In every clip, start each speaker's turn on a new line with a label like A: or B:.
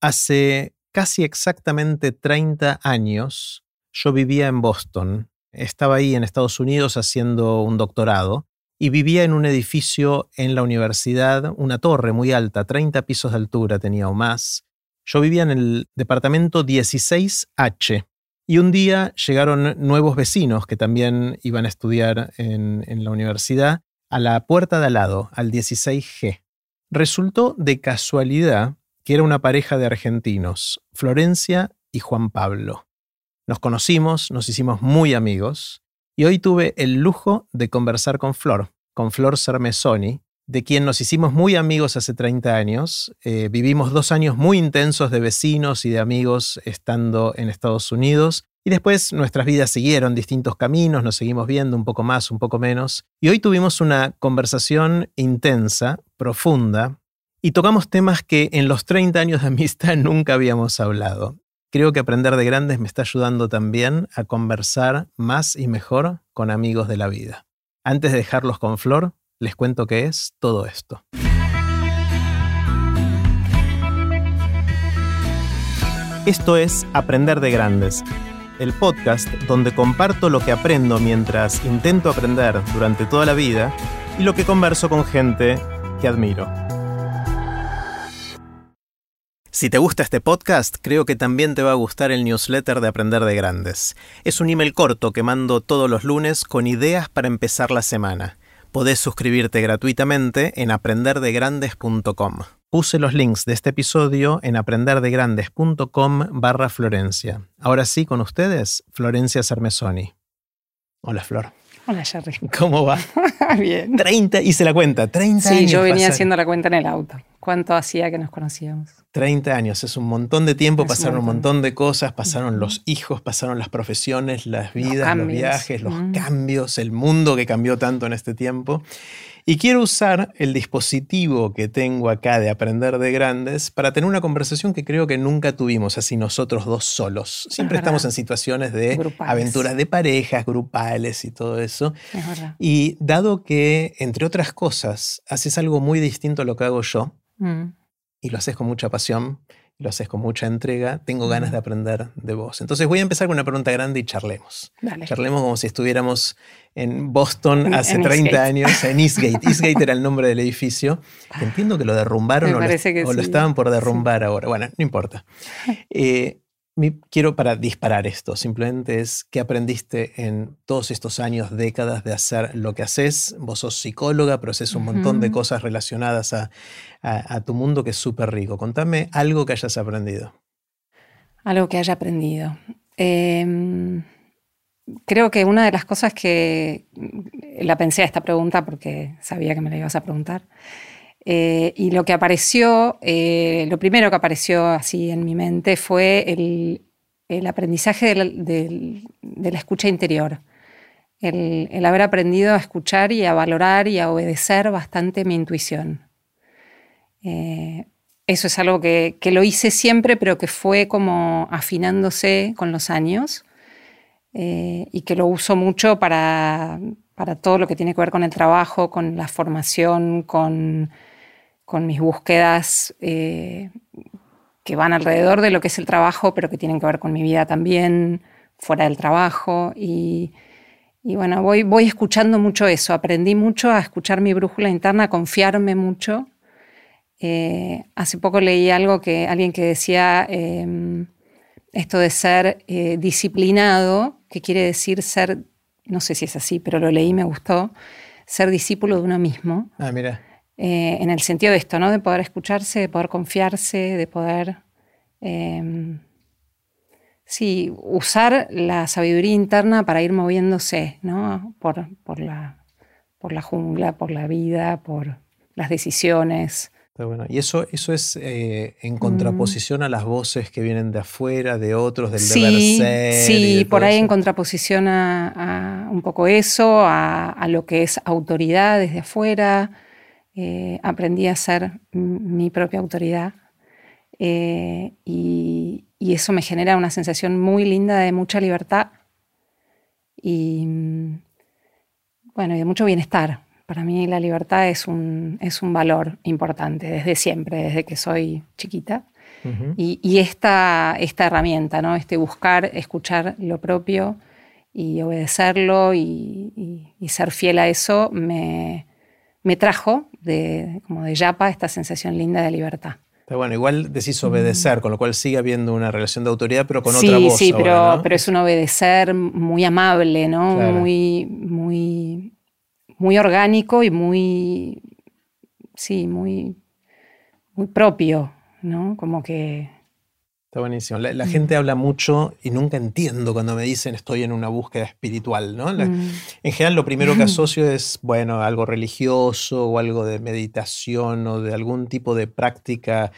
A: Hace casi exactamente 30 años yo vivía en Boston. Estaba ahí en Estados Unidos haciendo un doctorado y vivía en un edificio en la universidad, una torre muy alta, 30 pisos de altura tenía o más. Yo vivía en el departamento 16H y un día llegaron nuevos vecinos que también iban a estudiar en, la universidad a la puerta de al lado, al 16G. Resultó de casualidad que era una pareja de argentinos, Florencia y Juan Pablo. Nos conocimos, nos hicimos muy amigos y hoy tuve el lujo de conversar con Flor, con Flor Sermesoni, de quien nos hicimos muy amigos hace 30 años. Eh, vivimos dos años muy intensos de vecinos y de amigos estando en Estados Unidos. Y después nuestras vidas siguieron distintos caminos, nos seguimos viendo un poco más, un poco menos. Y hoy tuvimos una conversación intensa, profunda, y tocamos temas que en los 30 años de amistad nunca habíamos hablado. Creo que aprender de grandes me está ayudando también a conversar más y mejor con amigos de la vida. Antes de dejarlos con Flor, les cuento qué es todo esto. Esto es Aprender de Grandes, el podcast donde comparto lo que aprendo mientras intento aprender durante toda la vida y lo que converso con gente que admiro. Si te gusta este podcast, creo que también te va a gustar el newsletter de Aprender de Grandes. Es un email corto que mando todos los lunes con ideas para empezar la semana. Podés suscribirte gratuitamente en aprenderdegrandes.com. Puse los links de este episodio en aprenderdegrandes.com barra Florencia. Ahora sí, con ustedes, Florencia Sermesoni. Hola, Flor.
B: Hola, Jerry.
A: ¿Cómo va?
B: Bien.
A: 30, hice la cuenta, 30 años.
B: Sí, yo venía
A: pasaron.
B: haciendo la cuenta en el auto. ¿Cuánto hacía que nos conocíamos?
A: 30 años, es un montón de tiempo,
B: Es un
A: pasaron un
B: montón.
A: montón de cosas, pasaron los hijos, pasaron las profesiones, las vidas, los,
B: cambios.
A: viajes, los
B: Mm.
A: cambios, el mundo que cambió tanto en este tiempo. Y quiero usar el dispositivo que tengo acá de aprender de grandes para tener una conversación que creo que nunca tuvimos así nosotros dos solos. Siempre
B: verdad.
A: estamos en situaciones de
B: Grupales.
A: aventuras de parejas, grupales y todo eso.
B: Es.
A: Y dado que, entre otras cosas, haces algo muy distinto a lo que hago yo,
B: Mm.
A: y lo haces con mucha pasión, y lo haces con mucha entrega, tengo ganas
B: Mm.
A: de aprender de vos. Entonces voy a empezar con una pregunta grande y charlemos.
B: Dale.
A: Charlemos como si estuviéramos en Boston
B: En-
A: hace
B: en
A: 30
B: Eastgate.
A: años, en Eastgate. Eastgate era el nombre del edificio. entiendo que lo derrumbaron o, lo, estaban por derrumbar ahora. Bueno, no importa. Eh, mi- quiero para disparar esto, simplemente es qué aprendiste en todos estos años, décadas de hacer lo que haces. Vos sos psicóloga, pero haces un montón de cosas relacionadas a, a- a tu mundo que es súper rico. Contame algo que hayas aprendido.
B: Algo que haya aprendido. Em, creo que una de las cosas que la pensé a esta pregunta porque sabía que me la ibas a preguntar. Eh, y lo que apareció, eh, lo primero que apareció así en mi mente fue el, el aprendizaje de la escucha interior. El, el haber aprendido a escuchar y a valorar y a obedecer bastante mi intuición. Eh, eso es algo que, que lo hice siempre, pero que fue como afinándose con los años eh, y que lo uso mucho para, para todo lo que tiene que ver con el trabajo, con la formación, con, con mis búsquedas eh, que van alrededor de lo que es el trabajo, pero que tienen que ver con mi vida también, fuera del trabajo. Y, bueno, voy, voy escuchando mucho eso. Aprendí mucho a escuchar mi brújula interna, a confiarme mucho. Eh, hace poco leí algo que alguien que decía eh, esto de ser eh, disciplinado, que quiere decir ser, no sé si es así, pero lo leí y me gustó, ser discípulo de uno mismo,
A: Ah, mira.
B: Eh, en el sentido de esto, ¿no? De poder escucharse, de poder confiarse, de poder eh, sí, usar la sabiduría interna para ir moviéndose, ¿no? Por, por la, por la jungla, por la vida, por las decisiones.
A: Bueno. Y eso, eso es eh, en
B: Mm.
A: contraposición a las voces que vienen de afuera, de otros, del
B: Sí,
A: deber ser.
B: sí, por ahí
A: eso.
B: en contraposición a, a un poco eso, a, a lo que es autoridad desde afuera. Eh, aprendí a ser mi propia autoridad. Eh, y, y eso me genera una sensación muy linda de mucha libertad y, mm, bueno, y de mucho bienestar. Para mí la libertad es un, es un valor importante desde siempre, desde que soy chiquita. Y, esta, esta herramienta, ¿no? este buscar, escuchar lo propio y obedecerlo y, ser fiel a eso, me, me trajo de, como de yapa esta sensación linda de libertad.
A: Pero bueno, igual decís obedecer, con lo cual sigue habiendo una relación de autoridad, pero con otra voz.
B: Sí, pero, pero es un obedecer muy amable, ¿no? Muy, muy, muy orgánico y muy, sí, muy, muy propio, ¿no? Como que
A: Está buenísimo. La, mm. gente habla mucho y nunca entiendo cuando me dicen estoy en una búsqueda espiritual, ¿no? Mm. En general lo primero que asocio es, bueno, algo religioso o algo de meditación o de algún tipo de práctica,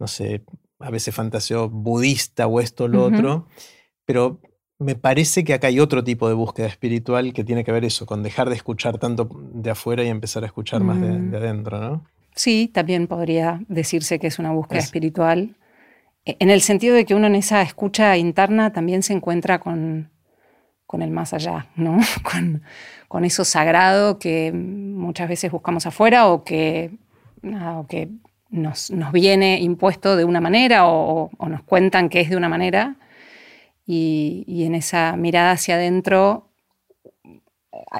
A: no sé, a veces fantaseo budista o esto o lo otro, pero me parece que acá hay otro tipo de búsqueda espiritual que tiene que ver eso, con dejar de escuchar tanto de afuera y empezar a escuchar más de, mm. adentro, ¿no?
B: Sí, también podría decirse que es una búsqueda espiritual en el sentido de que uno en esa escucha interna también se encuentra con, el más allá, ¿no? con, eso sagrado que muchas veces buscamos afuera o que, que nos, viene impuesto de una manera o, nos cuentan que es de una manera. Y, en esa mirada hacia adentro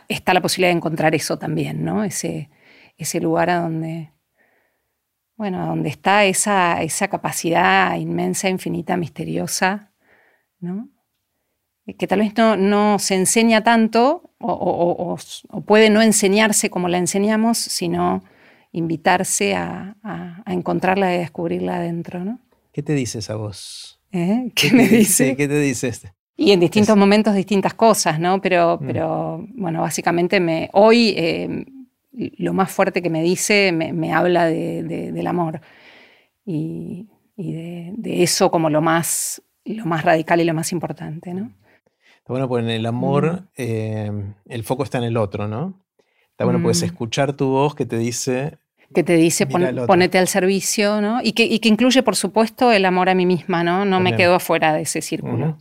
B: está la posibilidad de encontrar eso también, ¿no? Ese, ese lugar a donde, bueno, donde está esa, esa capacidad inmensa, infinita, misteriosa, ¿no? que tal vez no, se enseña tanto o, puede no enseñarse como la enseñamos, sino invitarse a, encontrarla y a descubrirla adentro. ¿no?
A: ¿Qué te dices a vos?
B: ¿Eh? ¿Qué, me dice?
A: ¿Qué te dice este?
B: Y en distintos momentos distintas cosas, ¿no? Pero, mm. pero bueno, básicamente me, hoy eh, lo más fuerte que me dice me, habla del amor y, de, eso como lo más, lo más radical y lo más importante, ¿no?
A: Está bueno, pues en el amor mm. eh, el foco está en el otro, ¿no? Está bueno, pues escuchar tu voz que te dice...
B: Que te dice ponete al servicio, ¿no? Y que, incluye, por supuesto, el amor a mí misma, ¿no? No me quedo afuera de ese círculo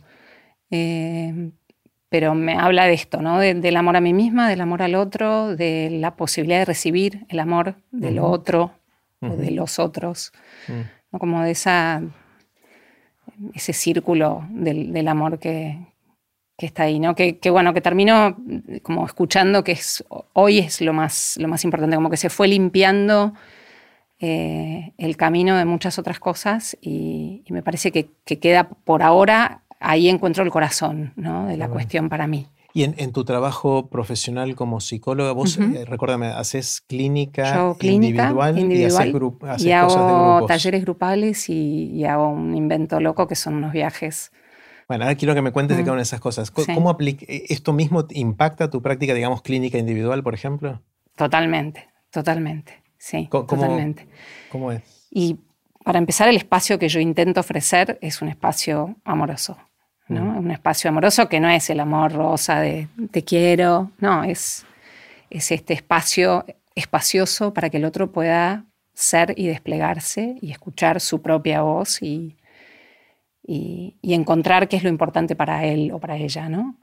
B: pero me habla de esto, ¿no? del amor a mí misma, del amor al otro, de la posibilidad de recibir el amor del otro o de los otros, mm. como de esa, ese círculo del, amor que, está ahí, ¿no? Que, bueno, que termino como escuchando que es, hoy es lo más, lo más importante, como que se fue limpiando eh, el camino de muchas otras cosas y, me parece que, que, queda por ahora ahí encuentro el corazón ¿no? de la cuestión para mí.
A: Y en, tu trabajo profesional como psicóloga, vos, eh, recuérdame, haces clínica, individual,
B: y, hago talleres grupales y, hago un invento loco que son unos viajes.
A: Bueno, ahora quiero que me cuentes de cada una de esas cosas. ¿Cómo, aplica, eh, esto mismo impacta tu práctica, digamos, clínica individual, por ejemplo?
B: Totalmente, totalmente, sí,
A: ¿Cómo,
B: totalmente.
A: ¿Cómo es?
B: Y para empezar, el espacio que yo intento ofrecer es un espacio amoroso. ¿No? Un espacio amoroso que no es el amor rosa de te quiero, no, es, es este espacio espacioso para que el otro pueda ser y desplegarse y escuchar su propia voz y, y, encontrar qué es lo importante para él o para ella, ¿no?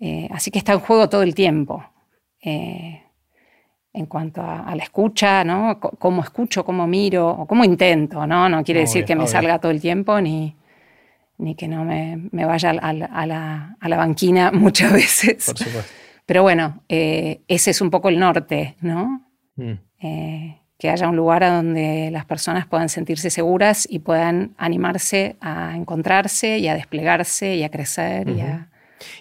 B: Eh, así que está en juego todo el tiempo. Eh, en cuanto a, la escucha, ¿no? cómo escucho, cómo miro, o cómo intento, ¿no? No quiere decir que me salga todo el tiempo, ni, ni que no me, vaya a, la, banquina muchas veces.
A: Por supuesto.
B: Pero bueno, eh, ese es un poco el norte, ¿no? Mm. Eh, que haya un lugar a donde las personas puedan sentirse seguras y puedan animarse a encontrarse y a desplegarse y a crecer y a...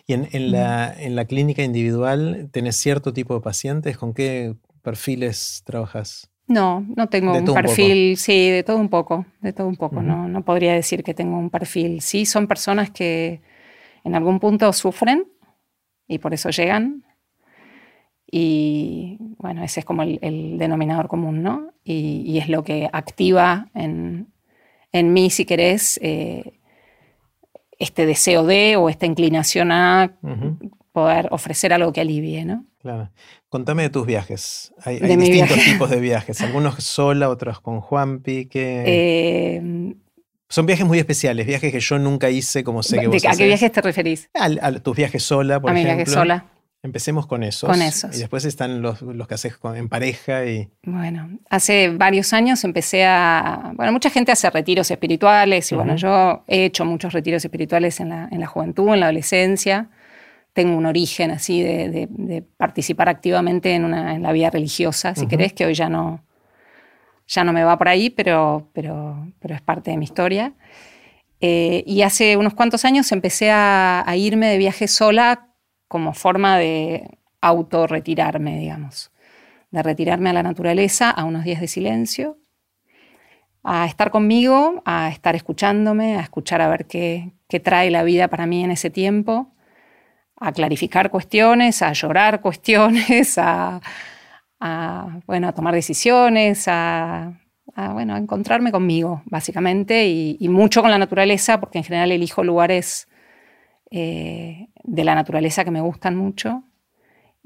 A: ¿Y en, en, la, en, la, clínica individual tenés cierto tipo de pacientes? ¿Con qué perfiles trabajas?
B: No, no tengo un perfil, sí, de todo un poco, de todo un poco, no, no podría decir que tengo un perfil. Sí, son personas que en algún punto sufren y por eso llegan. Y bueno, ese es como el, denominador común, ¿no? Y, es lo que activa en, mí, si querés, eh, este deseo de o esta inclinación a poder ofrecer algo que alivie, ¿no?
A: Claro. Contame de tus viajes. Hay, distintos tipos de viajes. Algunos sola, otros con Juanpi. Eh, Son viajes muy especiales, viajes que yo nunca hice como sé que vos
B: ¿A qué viajes te referís?
A: A, tus viajes sola, por ejemplo.
B: A viajes sola.
A: Empecemos con esos.
B: Con esos.
A: Y después están los, los que haces con- en pareja y...
B: Bueno, hace varios años empecé a... Bueno, mucha gente hace retiros espirituales y bueno,
A: Ujú.
B: yo he hecho muchos retiros espirituales en la, en la juventud, en la adolescencia. Tengo un origen así de, de- de participar activamente en, una, en la vida religiosa, si
A: Ujú.
B: querés, que hoy ya no, ya no me va por ahí, pero, pero, pero es parte de mi historia. Eh, y hace unos cuantos años empecé a, a irme de viaje sola como forma de autorretirarme, digamos. De retirarme a la naturaleza, a unos días de silencio, a estar conmigo, a estar escuchándome, a escuchar a ver qué, qué trae la vida para mí en ese tiempo, a clarificar cuestiones, a llorar cuestiones, a, a, bueno, a tomar decisiones, a, a, bueno, a encontrarme conmigo, básicamente, y, y mucho con la naturaleza, porque en general elijo lugares eh, de la naturaleza que me gustan mucho.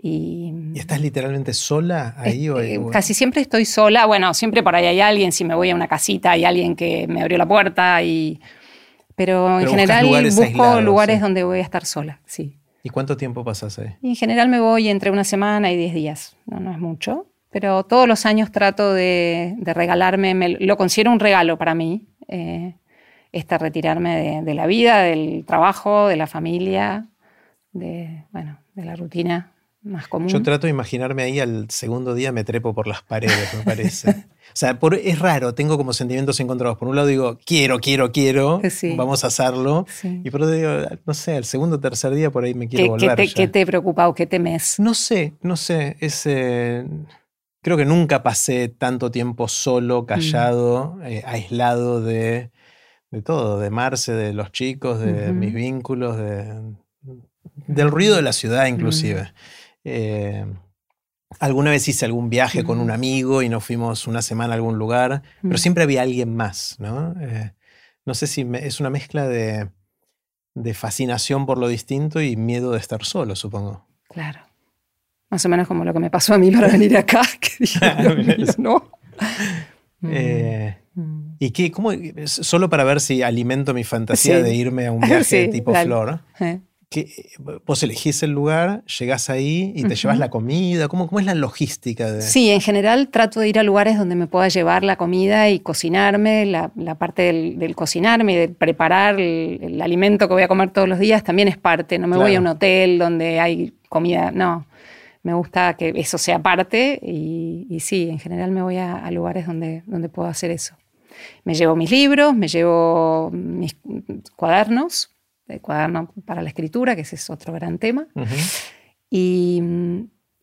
B: Y,
A: ¿Y estás literalmente sola ahí? o-
B: eh,
A: o-
B: casi siempre estoy sola. Bueno, siempre por ahí hay alguien. Si me voy a una casita, hay alguien que me abrió la puerta. Y... Pero en
A: Pero
B: general
A: lugares
B: busco lugares
A: sí.
B: donde voy a estar sola. Sí.
A: ¿Y cuánto tiempo pasas ahí?
B: En general me voy entre una semana y diez días. No, no es mucho. Pero todos los años trato de, de regalarme, me- lo considero un regalo para mí, eh, este retirarme de, de la vida, del trabajo, de la familia, de, bueno, de la rutina más común.
A: Yo trato de imaginarme ahí al segundo día me trepo por las paredes, me parece. o sea, por- es raro, tengo como sentimientos encontrados. Por un lado digo, quiero, quiero, quiero,
B: Sí.
A: vamos a hacerlo.
B: Sí.
A: Y por otro digo, no sé, el segundo o tercer día por ahí me
B: ¿Qué,
A: quiero
B: qué
A: volver.
B: te,
A: ya.
B: qué te preocupa o qué temes?
A: No sé, no sé. Es, eh, creo que nunca pasé tanto tiempo solo, callado, eh, aislado de, de todo, de Marce, de los chicos, de mis vínculos, de, del ruido de la ciudad inclusive. Eh, alguna vez hice algún viaje con un
B: Ujú.
A: amigo y nos fuimos una semana a algún lugar, pero
B: Mm.
A: siempre había alguien más, ¿no? Eh, no sé si me- es una mezcla de, de fascinación por lo distinto y miedo de estar solo, supongo.
B: Claro. Más o menos como lo que me pasó a mí para venir acá, que dije, mío, ¿no? Mm,
A: Eh,
B: mm.
A: ¿Y qué? ¿Cómo? Solo para ver si alimento mi fantasía
B: Sí.
A: de irme a un viaje
B: Sí,
A: tipo
B: dale.
A: flor.
B: Eh.
A: ¿Qué- vos elegís el lugar, llegás ahí y te llevas la comida. ¿Cómo, ¿Cómo es la logística de.?
B: Sí, en general trato de ir a lugares donde me pueda llevar la comida y cocinarme, la, la parte del, del cocinarme y de preparar el, el alimento que voy a comer todos los días también es parte. No me voy a un hotel donde hay comida, no. Me gusta que eso sea parte y, y sí, en general me voy a, a lugares donde, donde puedo hacer eso. Me llevo mis libros, me llevo mis cuadernos, el cuaderno para la escritura, que ese es otro gran tema. Y,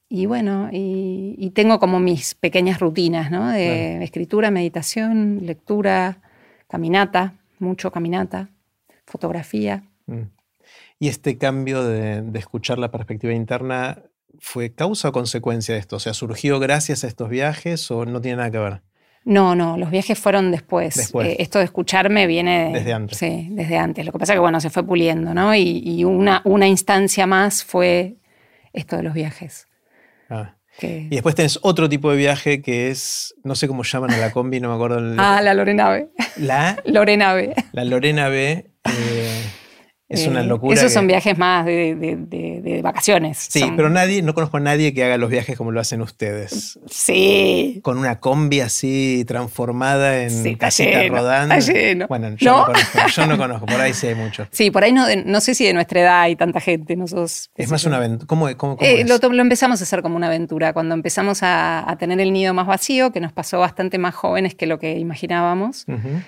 B: y bueno, y, y tengo como mis pequeñas rutinas, ¿no? De escritura, meditación, lectura, caminata, mucho caminata, fotografía.
A: Mm. ¿Y este cambio de, de escuchar la perspectiva interna fue causa o consecuencia de esto? O sea, ¿surgió gracias a estos viajes o no tiene nada que ver?
B: No, no, los viajes fueron después.
A: Después.
B: Eh, esto de escucharme viene
A: Desde antes.
B: Sí, desde antes. Lo que pasa es que, bueno, se fue puliendo, ¿no? Y, y una, una instancia más fue esto de los viajes.
A: Ah.
B: que-
A: Y después tenés otro tipo de viaje que es, no sé cómo llaman a la combi, no me acuerdo. el-
B: Ah, la Lorenave.
A: la,
B: Lorenave.
A: la Lorena B. eh, es una
B: Eh,
A: locura.
B: Esos
A: que-
B: son viajes más de, de- de- de vacaciones.
A: Sí,
B: Son-
A: pero nadie, no conozco a nadie que haga los viajes como lo hacen ustedes.
B: Sí.
A: Con una combi así transformada en
B: Sí,
A: casita
B: lleno, lleno.
A: Bueno, yo
B: ¿No?
A: no, conozco, yo no conozco, por ahí sí hay mucho.
B: Sí, por ahí no, no sé si de nuestra edad hay tanta gente. Nosotros,
A: Es más una aventura. ¿Cómo, cómo, cómo
B: Eh,
A: es?
B: lo, empezamos a hacer como una aventura. Cuando empezamos a, a tener el nido más vacío, que nos pasó bastante más jóvenes que lo que imaginábamos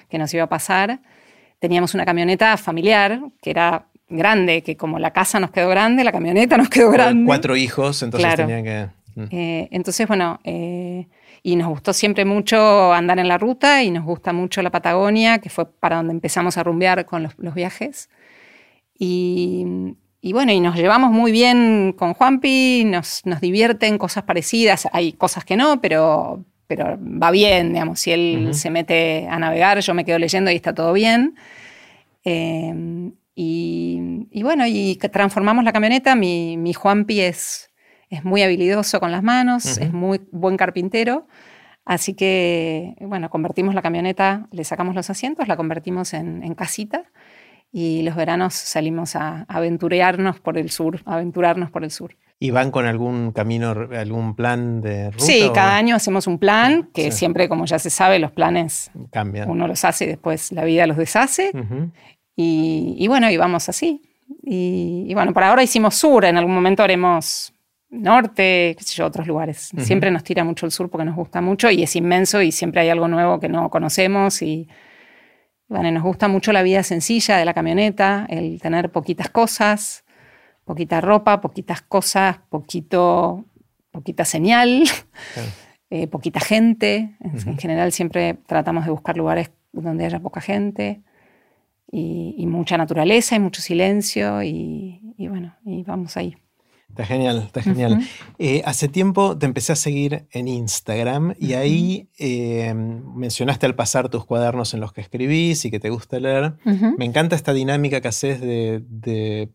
B: que nos iba a pasar, teníamos una camioneta familiar que era grande, que como la casa nos quedó grande, la camioneta nos quedó grande.
A: Cuatro hijos, entonces
B: Claro.
A: tenía que. mm.
B: Eh, entonces, bueno, eh, y nos gustó siempre mucho andar en la ruta y nos gusta mucho la Patagonia, que fue para donde empezamos a rumbear con los, los viajes. Y, y bueno, y nos llevamos muy bien con Juanpi, nos, nos divierten cosas parecidas, hay cosas que no, pero, pero va bien, digamos, si él se mete a navegar, yo me quedo leyendo y está todo bien. Eh, y, y bueno, y transformamos la camioneta. Mi, mi Juanpi es, es muy habilidoso con las manos, es muy buen carpintero. Así que, bueno, convertimos la camioneta, le sacamos los asientos, la convertimos en, en casita y los veranos salimos a aventurearnos por el sur, aventurarnos por el sur.
A: ¿Y van con algún camino, algún plan de ruta?
B: Sí, cada año hacemos un plan, que siempre, como ya se sabe, los planes
A: cambian.
B: Uno los hace y después la vida los deshace. y, bueno, y vamos así. Y, bueno, por ahora hicimos sur, en algún momento haremos norte, qué sé yo, otros lugares. Siempre nos tira mucho el sur porque nos gusta mucho y es inmenso y siempre hay algo nuevo que no conocemos y bueno, nos gusta mucho la vida sencilla de la camioneta, el tener poquitas cosas, poquita ropa, poquitas cosas, poquito, poquita señal, eh, poquita gente. En general siempre tratamos de buscar lugares donde haya poca gente y, mucha naturaleza y mucho silencio y, bueno, y vamos ahí.
A: Está genial, está genial. Eh, hace tiempo te empecé a seguir en Instagram y ahí eh, mencionaste al pasar tus cuadernos en los que escribís y que te gusta leer. Me encanta esta dinámica que haces de, de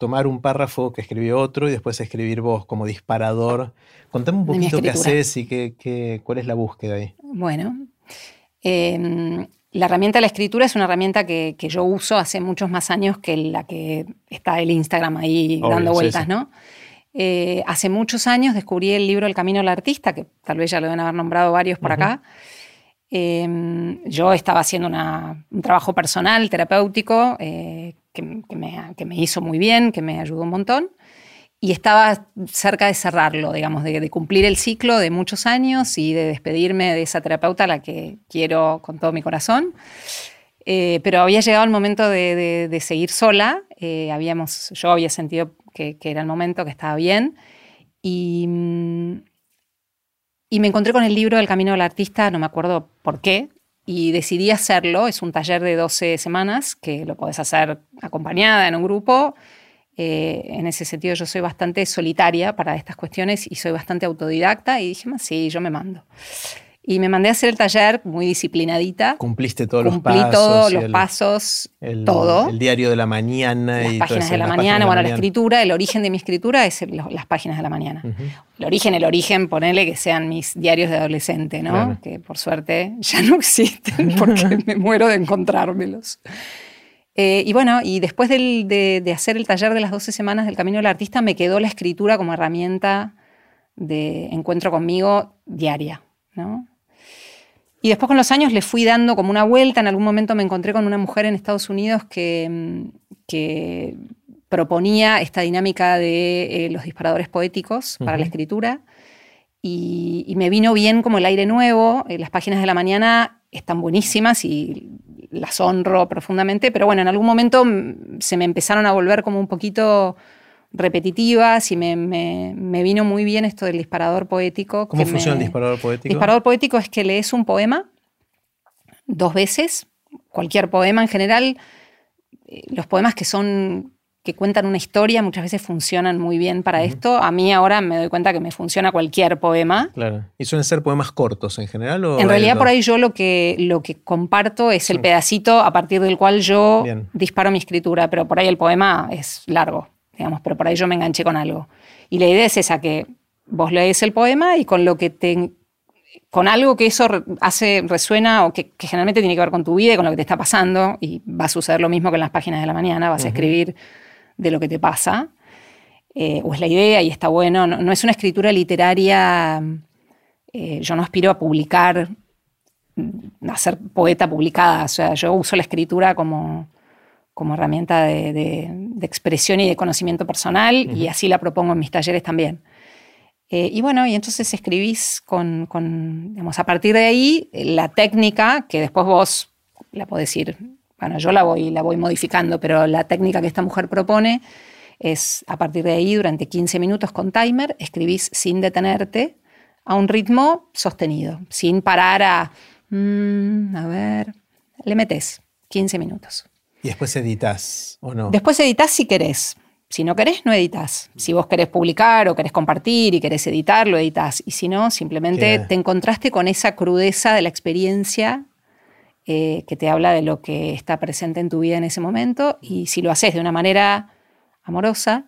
A: tomar un párrafo que escribió otro y después escribir vos como disparador. Contame un poquito qué haces y qué, cuál es la búsqueda ahí.
B: Bueno, em, la herramienta de la escritura es una herramienta que, yo uso hace muchos más años que la que está el Instagram ahí dando vueltas, ¿no? Eh, hace muchos años descubrí el libro El Camino del Artista, que tal vez ya lo deben haber nombrado varios por acá. Em, yo estaba haciendo un trabajo personal, terapéutico, eh, que, me, hizo muy bien, que me ayudó un montón. Y estaba cerca de cerrarlo, digamos, de, cumplir el ciclo de muchos años y de despedirme de esa terapeuta a la que quiero con todo mi corazón. Eh, pero había llegado el momento de, seguir sola. Eh, habíamos, yo había sentido que, era el momento, que estaba bien. Y, y me encontré con el libro El Camino del Artista, no me acuerdo por qué, y decidí hacerlo. Es un taller de 12 semanas que lo puedes hacer acompañada en un grupo. Eh, en ese sentido yo soy bastante solitaria para estas cuestiones y soy bastante autodidacta y dije, sí, yo me mando. Y me mandé a hacer el taller muy disciplinadita.
A: Cumpliste todos los
B: pasos. Cumplí todos los pasos, todo.
A: El diario de la mañana.
B: Las páginas de la mañana. Bueno, la, escritura, el origen de mi escritura es las páginas de la mañana. El origen, el origen, ponele que sean mis diarios de adolescente, ¿no? Que por suerte ya no existen porque me muero de encontrármelos. Eh, y bueno, y después de, de, hacer el taller de las 12 semanas del Camino del Artista, me quedó la escritura como herramienta de encuentro conmigo diaria, ¿no? Y después con los años le fui dando como una vuelta. En algún momento me encontré con una mujer en Estados Unidos que, mm, que proponía esta dinámica de eh, los disparadores poéticos para la escritura. Y, me vino bien como el aire nuevo. Eh, las páginas de la mañana están buenísimas y las honro profundamente, pero bueno, en algún momento mm, se me empezaron a volver como un poquito repetitivas y me, vino muy bien esto del disparador poético.
A: ¿Cómo funciona el disparador poético?
B: Disparador poético es que lees un poema dos veces, cualquier poema en general. Eh, los poemas que son que cuentan una historia muchas veces funcionan muy bien para esto. A mí ahora me doy cuenta que me funciona cualquier poema.
A: Claro. ¿Y suelen ser poemas cortos en general?
B: en realidad por ahí yo lo que, lo que comparto es el pedacito a partir del cual yo disparo mi escritura, pero por ahí el poema es largo pero por ahí yo me enganché con algo. Y la idea es esa, que vos lees el poema y con lo que te con algo que eso hace, resuena o que, generalmente tiene que ver con tu vida y con lo que te está pasando, y va a suceder lo mismo que en las páginas de la mañana, vas a escribir de lo que te pasa, eh, o es la idea y está bueno, no, es una escritura literaria, eh, yo no aspiro a publicar, a ser poeta publicada, o sea, yo uso la escritura como, como herramienta de, expresión y de conocimiento personal y así la propongo en mis talleres también. Eh, y bueno, y entonces escribís con, digamos, a partir de ahí, la técnica que después vos la podés ir, bueno, yo la voy, la voy modificando, pero la técnica que esta mujer propone es a partir de ahí, durante 15 minutos con timer, escribís sin detenerte a un ritmo sostenido, sin parar a, mm, a ver, le metes 15 minutos.
A: ¿Y después editas o no?
B: Después editas si querés. Si no querés, no editas. Si vos querés publicar o querés compartir y querés editar, lo editas. Y si no, simplemente te encontraste con esa crudeza de la experiencia eh, que te habla de lo que está presente en tu vida en ese momento. Y si lo haces de una manera amorosa,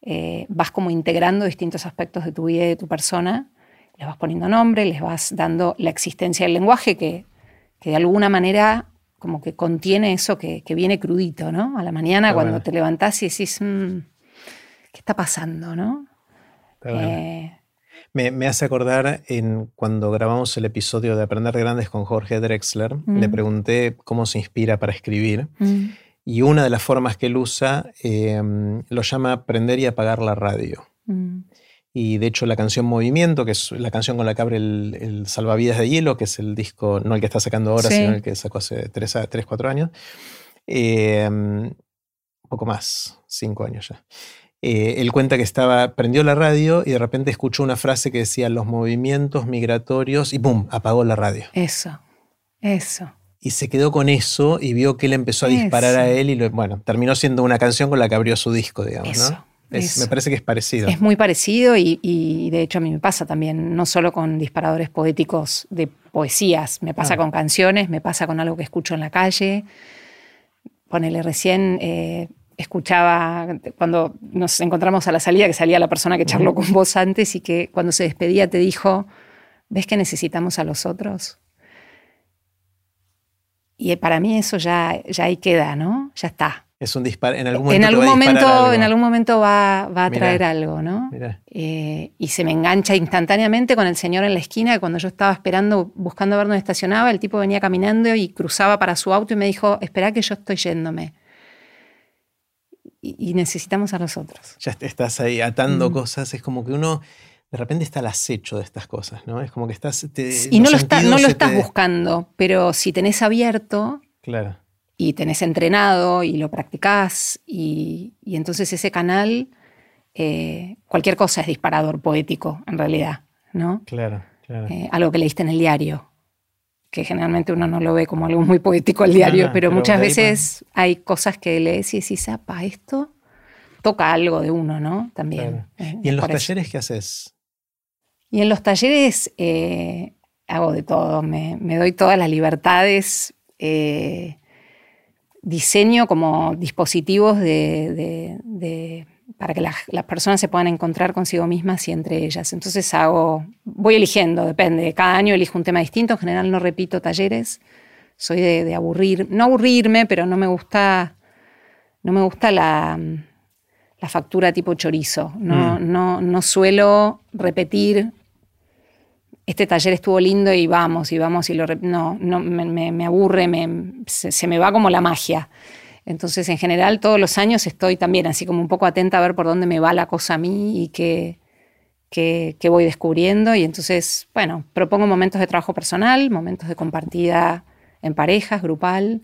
B: eh, vas como integrando distintos aspectos de tu vida y de tu persona. Les vas poniendo nombre, les vas dando la existencia del lenguaje que, que de alguna manera como que contiene eso que, viene crudito, ¿no? A la mañana cuando te levantás y decís, mm, ¿qué está pasando, no?
A: Eh, me, hace acordar en cuando grabamos el episodio de Aprender Grandes con Jorge Drexler, le mm. pregunté cómo se inspira para escribir. Mm. Y una de las formas que él usa em, lo llama aprender y apagar la radio. Mm. Y de hecho la canción Movimiento, que es la canción con la que abre el, Salvavidas de Hielo, que es el disco, no el que está sacando ahora, sino el que sacó hace 3, 4 años, em, poco más, 5 años ya. Eh, él cuenta que estaba, prendió la radio y de repente escuchó una frase que decía los movimientos migratorios y ¡pum! apagó la radio.
B: Eso, eso.
A: Y se quedó con eso y vio que él empezó a disparar a él y bueno, terminó siendo una canción con la que abrió su disco, digamos, ¿no? Me parece que es parecido.
B: Es muy parecido y, y, de hecho a mí me pasa también, no solo con disparadores poéticos de poesías, me pasa ah. con canciones, me pasa con algo que escucho en la calle. Ponele recién, eh, escuchaba cuando nos encontramos a la salida, que salía la persona que charló con vos antes y que cuando se despedía te dijo, ¿ves que necesitamos a los otros? Y para mí eso ya, ya ahí queda, ¿no? Ya está.
A: Es un disparo. En algún momento.
B: En algún, momento, en algún momento va, va a traer algo, ¿no? Eh, y se me engancha instantáneamente con el señor en la esquina, que cuando yo estaba esperando, buscando ver dónde estacionaba, el tipo venía caminando y cruzaba para su auto y me dijo: Espera que yo estoy yéndome y, necesitamos a los otros.
A: Ya estás ahí atando mm. cosas, es como que uno de repente está al acecho de estas cosas, ¿no? Es como que estás...
B: y no lo, no lo estás buscando, pero si tenés abierto claro. Y tenés entrenado y lo practicás y, entonces ese canal, eh, cualquier cosa es disparador poético en realidad, ¿no?
A: Claro, claro.
B: Eh, algo que leíste en el diario que generalmente uno no lo ve como algo muy poético al diario, pero, muchas veces hay cosas que lees y decís, apa, esto toca algo de uno, ¿no? También.
A: Eh, ¿Y en los talleres qué haces?
B: Y en los talleres eh, hago de todo, me, doy todas las libertades, eh, diseño como dispositivos de para que las, personas se puedan encontrar consigo mismas y entre ellas. Entonces hago, voy eligiendo, depende, cada año elijo un tema distinto, en general no repito talleres, soy de, aburrir, no aburrirme, pero no me gusta, no me gusta la, factura tipo chorizo, no, mm. no, no suelo repetir este taller estuvo lindo y vamos, y vamos, y lo no, no me, aburre, me, se, me va como la magia. Entonces, en general, todos los años estoy también así como un poco atenta a ver por dónde me va la cosa a mí y qué, voy descubriendo. Y entonces, bueno, propongo momentos de trabajo personal, momentos de compartida en parejas, grupal.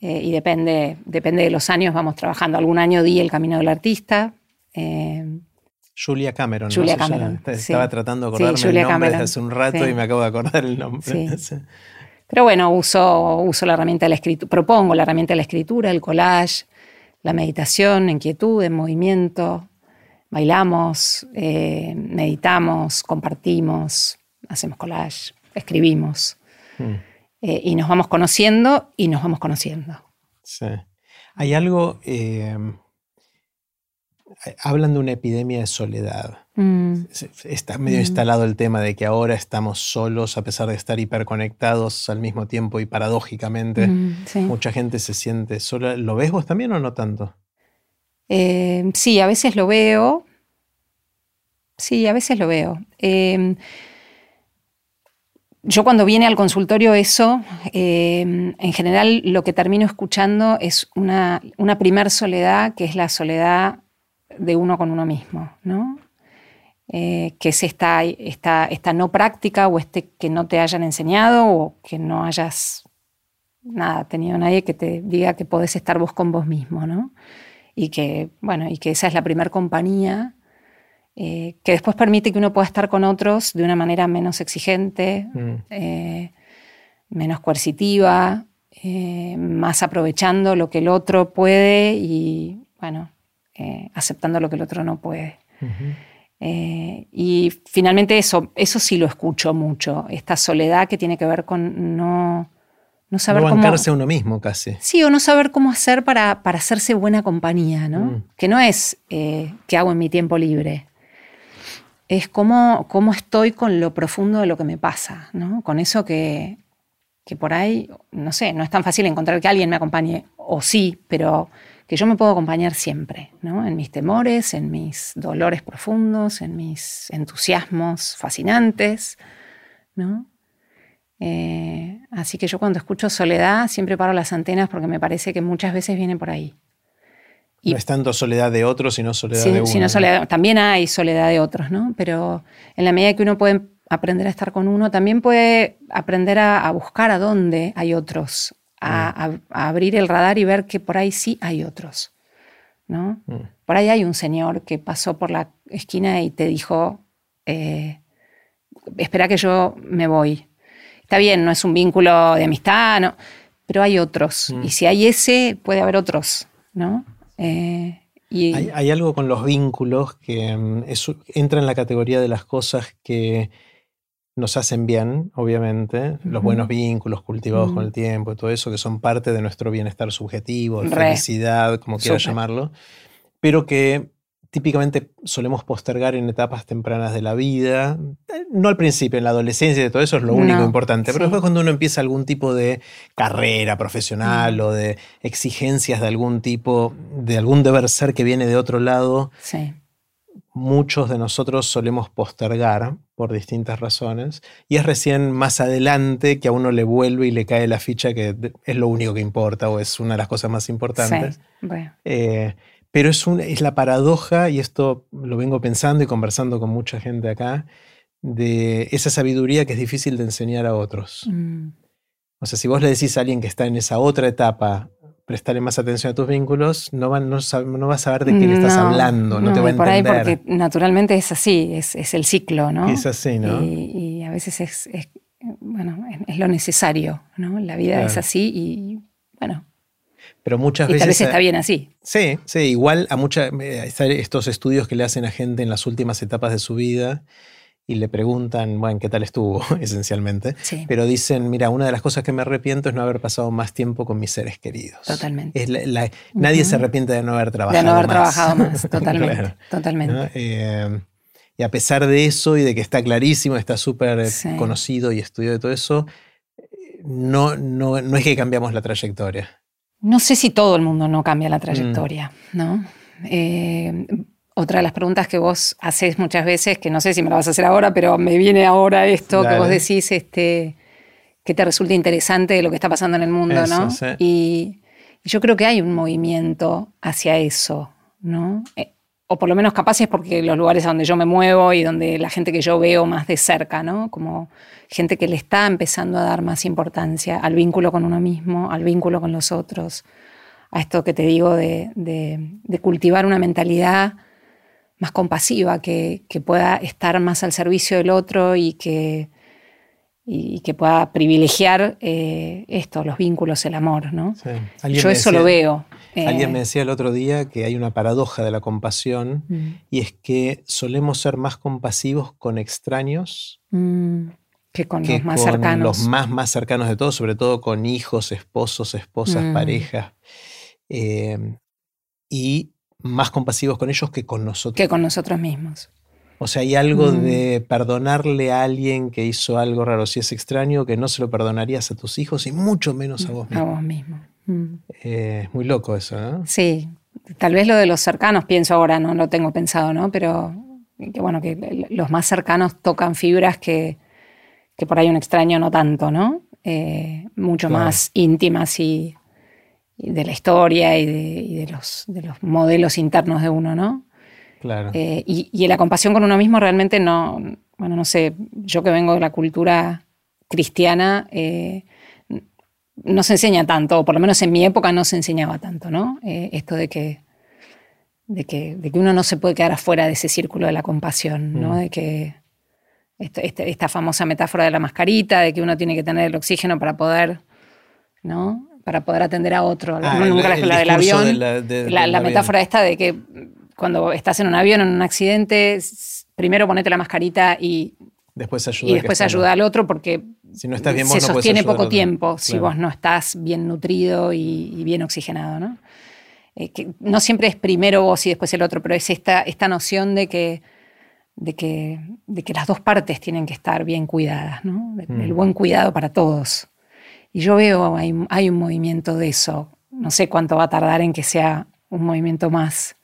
B: Eh, y depende, depende de los años, vamos trabajando. Algún año di el camino del artista.
A: Eh, Julia Cameron.
B: Julia Cameron.
A: Estaba tratando de acordarme el nombre desde hace un rato y me acabo de acordar el nombre.
B: Pero bueno, uso, uso la herramienta de la escritura, propongo la herramienta de la escritura, el collage, la meditación en quietud, en movimiento. Bailamos, eh, meditamos, compartimos, hacemos collage, escribimos. Hmm. Eh, y nos vamos conociendo y nos vamos conociendo.
A: Sí. Hay algo, eh, hablan de una epidemia de soledad. Mm. Está medio mm. instalado el tema de que ahora estamos solos a pesar de estar hiperconectados al mismo tiempo y paradójicamente mm, mucha gente se siente sola. ¿Lo ves vos también o no tanto?
B: Eh, sí, a veces lo veo. Sí, a veces lo veo. Em, yo cuando viene al consultorio eso, em, en general lo que termino escuchando es una, una primer soledad, que es la soledad de uno con uno mismo, ¿no? Eh, que es esta, esta, esta, no práctica o este que no te hayan enseñado o que no hayas nada, tenido nadie que te diga que podés estar vos con vos mismo, ¿no? Y que, bueno, y que esa es la primera compañía eh, que después permite que uno pueda estar con otros de una manera menos exigente, mm. eh, menos coercitiva, más aprovechando lo que el otro puede y, bueno, aceptando lo que el otro no puede. Eh, y finalmente eso, eso sí lo escucho mucho, esta soledad que tiene que ver con no, no saber
A: no bancarse a uno mismo casi.
B: Sí, o no saber cómo hacer para, para hacerse buena compañía, ¿no? Mm. Que no es eh, qué hago en mi tiempo libre, es cómo, cómo estoy con lo profundo de lo que me pasa, ¿no? Con eso que, que por ahí, no sé, no es tan fácil encontrar que alguien me acompañe, o sí, pero que yo me puedo acompañar siempre, ¿no? En mis temores, en mis dolores profundos, en mis entusiasmos fascinantes, ¿no? Eh, así que yo cuando escucho soledad siempre paro las antenas porque me parece que muchas veces viene por ahí.
A: Y, no es tanto soledad de otros, sino soledad de uno. Sino
B: soledad, también hay soledad de otros, ¿no? Pero en la medida que uno puede aprender a estar con uno, también puede aprender a, buscar a dónde hay otros, mm. a, abrir el radar y ver que por ahí sí hay otros. ¿no? Mm. Por ahí hay un señor que pasó por la esquina y te dijo, eh, espera que yo me voy. Está bien, no es un vínculo de amistad, no, pero hay otros. Mm. Y si hay ese, puede haber otros. ¿no?
A: Eh, y hay, algo con los vínculos que entra en la categoría de las cosas que nos hacen bien, obviamente, los buenos vínculos cultivados con el tiempo y todo eso, que son parte de nuestro bienestar subjetivo, felicidad, como quieras llamarlo, pero que típicamente solemos postergar en etapas tempranas de la vida, eh, no al principio, en la adolescencia y todo eso es lo único importante, pero después cuando uno empieza algún tipo de carrera profesional mm. o de exigencias de algún tipo, de algún deber ser que viene de otro lado, sí muchos de nosotros solemos postergar por distintas razones y es recién más adelante que a uno le vuelve y le cae la ficha que es lo único que importa o es una de las cosas más importantes. Eh, pero es, es la paradoja, y esto lo vengo pensando y conversando con mucha gente acá, de esa sabiduría que es difícil de enseñar a otros. Mm. O sea, si vos le decís a alguien que está en esa otra etapa prestarle más atención a tus vínculos, no, van, no, no vas a saber de qué le estás hablando, no, te va a entender.
B: Por ahí porque naturalmente es así, es, es el ciclo, ¿no?
A: Es así, ¿no?
B: Y, a veces es, bueno, es, lo necesario, ¿no? La vida es así y, bueno.
A: Pero muchas veces...
B: Tal vez está bien así.
A: Sí, sí, igual a muchas... Eh, estos estudios que le hacen a gente en las últimas etapas de su vida y le preguntan, bueno, ¿qué tal estuvo? esencialmente. Pero dicen, mira, una de las cosas que me arrepiento es no haber pasado más tiempo con mis seres queridos.
B: Totalmente.
A: Nadie se arrepiente de no haber trabajado
B: más. De no haber trabajado más, totalmente. totalmente.
A: Eh, y a pesar de eso y de que está clarísimo, está súper eh, conocido y estudiado de todo eso, no, no, no es que cambiamos la trayectoria.
B: No sé si todo el mundo no cambia la trayectoria, mm. ¿no? Eh, otra de las preguntas que vos haces muchas veces, que no sé si me la vas a hacer ahora, pero me viene ahora esto que vos decís, este, que te resulta interesante de lo que está pasando en el mundo, ¿no? Y, yo creo que hay un movimiento hacia eso, ¿no? Eh, o por lo menos capaz es porque los lugares a donde yo me muevo y donde la gente que yo veo más de cerca, ¿no? Como gente que le está empezando a dar más importancia al vínculo con uno mismo, al vínculo con los otros, a esto que te digo de, de cultivar una mentalidad más compasiva, que, pueda estar más al servicio del otro y que, y que pueda privilegiar eh, esto, los vínculos, el amor. ¿no? Yo eso lo veo.
A: Alguien me eh, decía el otro día que hay una paradoja de la compasión mm. y es que solemos ser más compasivos con extraños
B: mm, que con los más cercanos.
A: Los más, más cercanos de todos, sobre todo con hijos, esposos, esposas, mm. parejas. Eh, y más compasivos con ellos que con nosotros.
B: Que con nosotros mismos.
A: O sea, hay algo mm. de perdonarle a alguien que hizo algo raro, si es extraño, que no se lo perdonarías a tus hijos y mucho menos a vos mismo.
B: A vos mismo.
A: Mm. Eh, es muy loco eso, ¿no?
B: Sí, tal vez lo de los cercanos, pienso ahora, no lo tengo pensado, ¿no? Pero que bueno, que los más cercanos tocan fibras que, que por ahí un extraño no tanto, ¿no? Eh, mucho más íntimas y, de la historia y, de, los, de, los, modelos internos de uno, ¿no?
A: Claro.
B: Eh, y, y, la compasión con uno mismo realmente no, bueno, no sé, yo que vengo de la cultura cristiana, eh, no se enseña tanto, o por lo menos en mi época no se enseñaba tanto, ¿no? Eh, esto de que, de que, de, que, uno no se puede quedar afuera de ese círculo de la compasión, ¿no? Mm. De que este, esta famosa metáfora de la mascarita, de que uno tiene que tener el oxígeno para poder, ¿no? Para poder atender a otro.
A: Ah, nunca la, del avión.
B: la, metáfora esta de que cuando estás en un avión, en un accidente, primero ponete la mascarita y
A: después ayuda,
B: y después ayuda al otro porque
A: si no estás bien,
B: se sostiene poco tiempo si vos no estás bien nutrido y, bien oxigenado. ¿no? Eh, que no siempre es primero vos y después el otro, pero es esta, esta noción de que, de, que, de que las dos partes tienen que estar bien cuidadas, ¿no? el mm. buen cuidado para todos. Y yo veo, hay, hay un movimiento de eso. No sé cuánto va a tardar en que sea un movimiento más,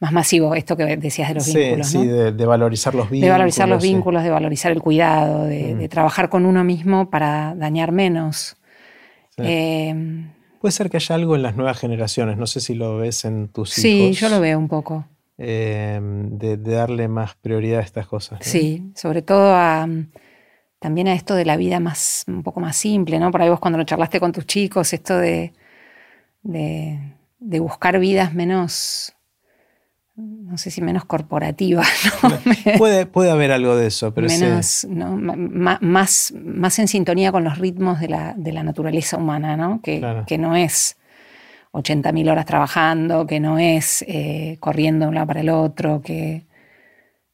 B: más masivo, esto que decías de los vínculos.
A: Sí, de, valorizar los vínculos.
B: De valorizar los vínculos, de valorizar el cuidado, de, trabajar con uno mismo para dañar menos.
A: Em, Puede ser que haya algo en las nuevas generaciones, no sé si lo ves en tus hijos.
B: Sí, yo lo veo un poco.
A: Em, de, darle más prioridad a estas cosas.
B: Sí, sobre todo a, también a esto de la vida más, un poco más simple, ¿no? Por ahí vos cuando lo charlaste con tus chicos, esto de, de, buscar vidas menos, no sé si menos corporativas,
A: ¿no? puede, puede haber algo de eso, pero
B: menos, más, más en sintonía con los ritmos de la, de la naturaleza humana, ¿no? Que, que no es 80.000 horas trabajando, que no es eh, corriendo de un lado para el otro, que,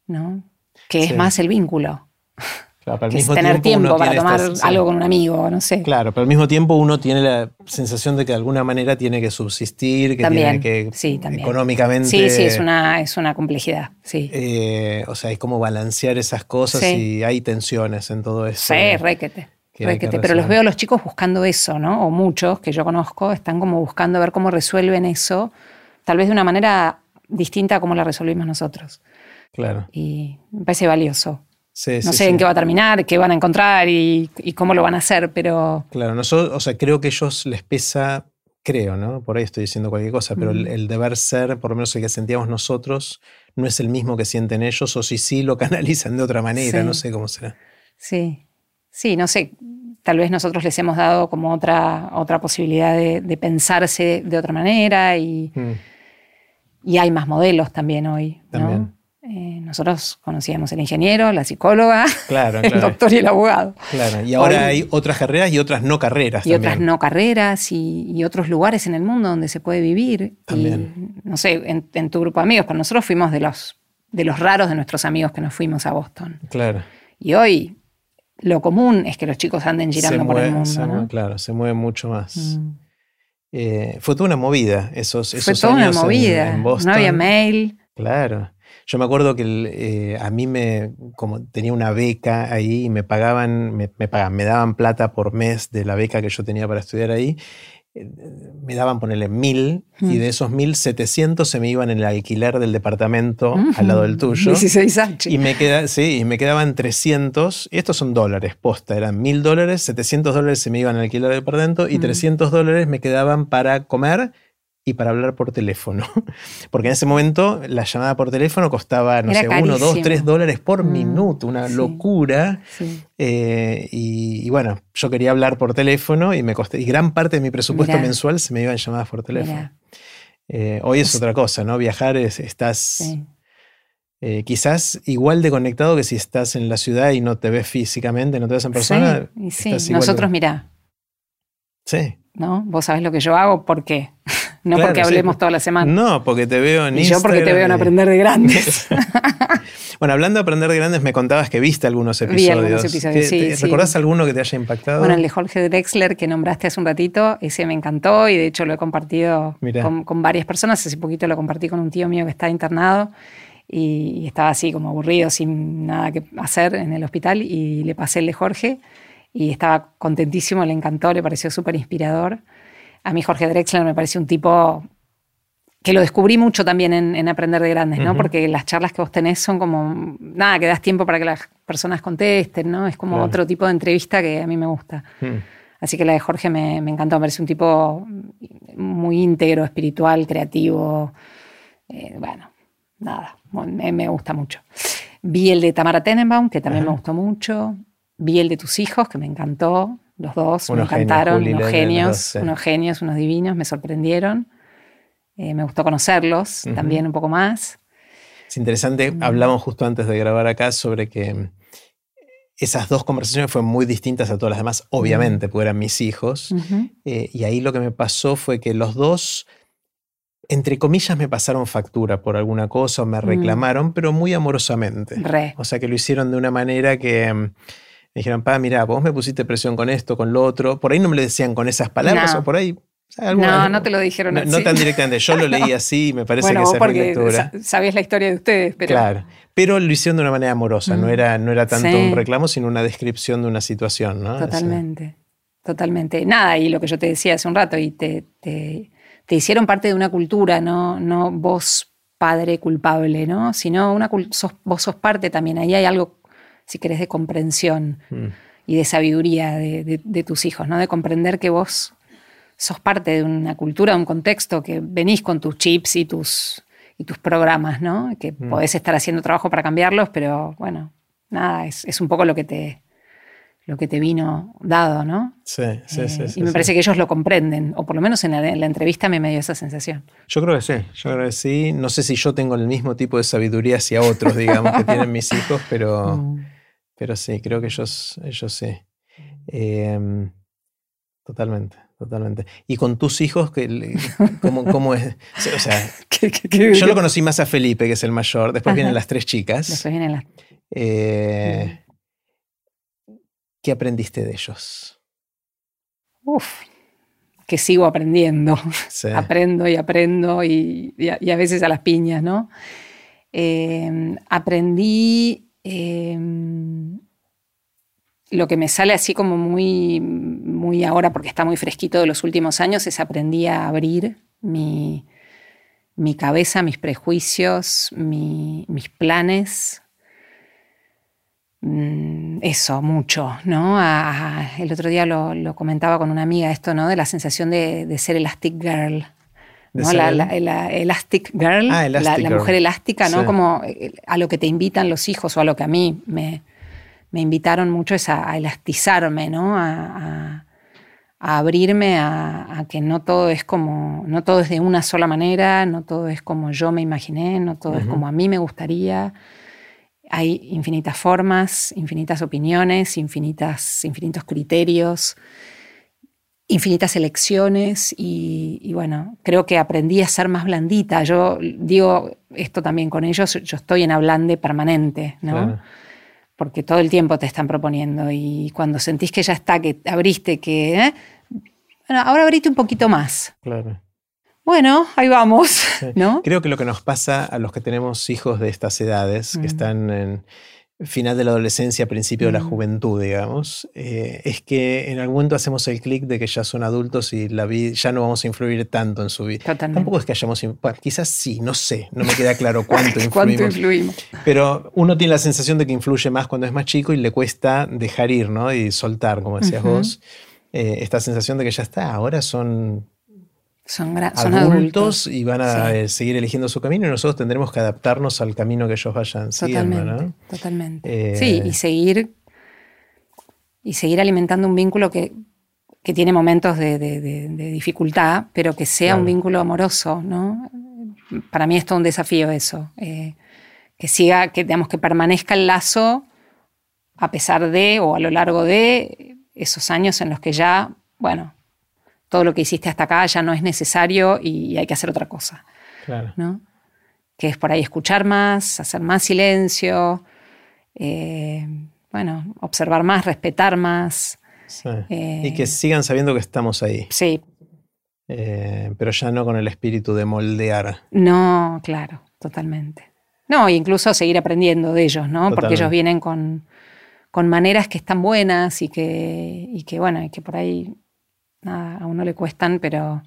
B: ¿no? que es más el vínculo.
A: Claro,
B: que es tener tiempo, para tomar algo con un amigo, no sé.
A: Claro, pero al mismo tiempo uno tiene la sensación de que de alguna manera tiene que subsistir, que tiene que sí, también. económicamente.
B: Sí, sí, es una, es una complejidad. Sí.
A: Eh, o sea, hay como balancear esas cosas y hay tensiones en todo eso.
B: Sí, requete pero los veo a los chicos buscando eso, ¿no? O muchos que yo conozco están como buscando ver cómo resuelven eso, tal vez de una manera distinta a como la resolvimos nosotros.
A: Claro.
B: Y me parece valioso. No sé en qué va a terminar, qué van a encontrar y, cómo lo van a hacer, pero.
A: Claro, nosotros, o sea, creo que ellos les pesa, creo, ¿no? Por ahí estoy diciendo cualquier cosa, pero el, deber ser, por lo menos el que sentíamos nosotros, no es el mismo que sienten ellos, o si sí lo canalizan de otra manera, no sé cómo será.
B: Sí, Sí, no sé, tal vez nosotros les hemos dado como otra, otra posibilidad de, pensarse de otra manera y, mm. y, hay más modelos también hoy. También. Eh, nosotros conocíamos el ingeniero, la psicóloga, el doctor y el abogado.
A: Claro, y ahora hay otras carreras y otras no carreras.
B: Y otras no carreras y, otros lugares en el mundo donde se puede vivir. También. no sé, en, en, tu grupo de amigos, pero nosotros fuimos de los, de los raros de nuestros amigos que nos fuimos a Boston.
A: Claro.
B: Y hoy lo común es que los chicos anden girando por el mundo.
A: Claro, se mueve mucho más. Mm. Eh, fue toda una movida esos, esos
B: Fue toda una movida. No había mail.
A: Claro. Yo me acuerdo que eh, a mí me, como tenía una beca ahí y me pagaban, me, me, pagaban, me daban plata por mes de la beca que yo tenía para estudiar ahí me daban ponerle mil y mm. de esos mil, setecientos se me iban en el alquiler del departamento al lado del tuyo.
B: 16
A: Y me, queda, sí, y me quedaban 300, y estos son dólares, posta, eran mil dólares, 700 dólares se me iban al alquiler del departamento y 300 mm. dólares me quedaban para comer y para hablar por teléfono. Porque en ese momento la llamada por teléfono costaba, no sé, uno, dos, tres dólares por mm, minuto, una locura. Eh, y, bueno, yo quería hablar por teléfono y me costé, y gran parte de mi presupuesto mensual se me iba en llamadas por teléfono. Eh, hoy es otra cosa, ¿no? Viajar es, estás eh, quizás igual de conectado que si estás en la ciudad y no te ves físicamente, no te ves en persona.
B: Sí, sí. nosotros, mira.
A: Sí.
B: ¿No? Vos sabés lo que yo hago, ¿por qué? No porque hablemos toda la semana.
A: No, porque te veo en y
B: yo porque te veo en Aprender de Grandes.
A: bueno, hablando de Aprender de Grandes, me contabas que viste algunos episodios.
B: Vi algunos episodios, sí,
A: ¿Recordás alguno que te haya impactado?
B: Bueno, el de Jorge Drexler que nombraste hace un ratito, ese me encantó y de hecho lo he compartido con, varias personas. Hace poquito lo compartí con un tío mío que está internado y estaba así como aburrido, sin nada que hacer en el hospital y le pasé el de Jorge y estaba contentísimo, le encantó, le pareció súper inspirador. A mí Jorge Drexler me parece un tipo que lo descubrí mucho también en, Aprender de Grandes, ¿no? Porque las charlas que vos tenés son como, nada, que das tiempo para que las personas contesten, ¿no? Es como otro tipo de entrevista que a mí me gusta. Hmm. Así que la de Jorge me, encantó, me parece un tipo muy íntegro, espiritual, creativo. Eh, bueno, nada, me, gusta mucho. Vi el de Tamara Tenenbaum, que también me gustó mucho. Vi el de tus hijos, que me encantó. Los dos me encantaron, unos genios, unos genios, unos divinos, me sorprendieron. Eh, me gustó conocerlos también un poco más.
A: Es interesante, mm. hablamos justo antes de grabar acá sobre que esas dos conversaciones fueron muy distintas a todas las demás, obviamente, porque eran mis hijos. Eh, y ahí lo que me pasó fue que los dos, entre comillas, me pasaron factura por alguna cosa o me mm. reclamaron, pero muy amorosamente. O sea que lo hicieron de una manera que me dijeron, pa, mira, vos me pusiste presión con esto, con lo otro. Por ahí no me lo decían con esas palabras o por ahí.
B: no, no te lo dijeron
A: así. No tan directamente. Yo lo leí así y me parece que esa es mi lectura.
B: Sabías la historia de ustedes, pero.
A: Claro. Pero lo hicieron de una manera amorosa. No, era, no era tanto un reclamo, sino una descripción de una situación, ¿no?
B: Totalmente. Totalmente. Nada, y lo que yo te decía hace un rato, y te, te hicieron parte de una cultura, no, no vos padre culpable, ¿no? Sino una, vos sos parte también. Ahí hay algo, si querés, de comprensión mm. y de sabiduría de, tus hijos, ¿no? De comprender que vos sos parte de una cultura, de un contexto, que venís con tus chips y tus, y tus programas, ¿no? Que mm. podés estar haciendo trabajo para cambiarlos, pero bueno, nada, es un poco lo que te, lo que te vino dado, ¿no?
A: Sí, sí, sí,
B: Y me parece que ellos lo comprenden, o por lo menos en la, entrevista me, dio esa sensación.
A: Yo creo que sí, yo creo que sí. No sé si yo tengo el mismo tipo de sabiduría hacia otros, digamos, que tienen mis hijos, pero, mm. Pero sí, creo que ellos, ellos sí. Em, totalmente, totalmente. ¿Y con tus hijos, cómo, cómo es? O sea, yo lo conocí más a Felipe, que es el mayor, después vienen las tres chicas.
B: Después vienen las...
A: Eh, ¿Qué aprendiste de ellos?
B: Uf, que sigo aprendiendo. Aprendo y aprendo y, a, veces a las piñas, ¿no? Em, aprendí em, lo que me sale así como muy, muy ahora, porque está muy fresquito de los últimos años, es aprendí a abrir mi, cabeza, mis prejuicios, mis planes Mm, eso, mucho, ¿no? el otro día lo, comentaba con una amiga esto, ¿no? De la sensación de, ser Elastic Girl. ¿No? La, Elastic Girl, ah, la, mujer elástica, ¿no? Como eh, a lo que te invitan los hijos o a lo que a mí me, invitaron mucho es a, elastizarme, ¿no? A, abrirme a, que no todo es como, no todo es de una sola manera, no todo es como yo me imaginé, no todo es como a mí me gustaría hay infinitas formas, infinitas opiniones, infinitas, infinitos criterios, infinitas elecciones y, bueno, creo que aprendí a ser más blandita. Yo digo esto también con ellos, yo estoy en ablande permanente, ¿no? Porque todo el tiempo te están proponiendo y cuando sentís que ya está, que abriste, que... ¿eh? Bueno, ahora abriste un poquito más.
A: Claro.
B: Bueno, ahí vamos, ¿no?
A: Creo que lo que nos pasa a los que tenemos hijos de estas edades, que están en final de la adolescencia, principio de la mm. juventud, digamos, eh, es que en algún momento hacemos el clic de que ya son adultos y la vida ya no vamos a influir tanto en su vida.
B: Totalmente.
A: Tampoco es que hayamos, quizás sí, no sé, no me queda claro cuánto influimos.
B: ¿Cuánto influimos?
A: Pero uno tiene la sensación de que influye más cuando es más chico y le cuesta dejar ir, ¿no? Y soltar, como decías vos. Eh, esta sensación de que ya está, ahora son
B: son, adultos,
A: y van a eh, seguir eligiendo su camino y nosotros tendremos que adaptarnos al camino que ellos vayan siguiendo. ¿no?
B: Totalmente. Sí, y seguir, y seguir alimentando un vínculo que, tiene momentos de, dificultad, pero que sea un vínculo amoroso. ¿no? Para mí es todo un desafío eso. Eh, que siga, que digamos que permanezca el lazo a pesar de o a lo largo de esos años en los que ya, bueno, todo lo que hiciste hasta acá ya no es necesario y hay que hacer otra cosa.
A: Claro.
B: ¿no? Que es por ahí escuchar más, hacer más silencio, eh, bueno, observar más, respetar más.
A: y que eh, sigan sabiendo que estamos ahí.
B: Sí.
A: Eh, pero ya no con el espíritu de moldear.
B: No, claro, totalmente. No, incluso seguir aprendiendo de ellos, ¿no? Porque ellos vienen con, con, maneras que están buenas y que, y que, bueno, y que por ahí nada, a uno le cuestan, pero,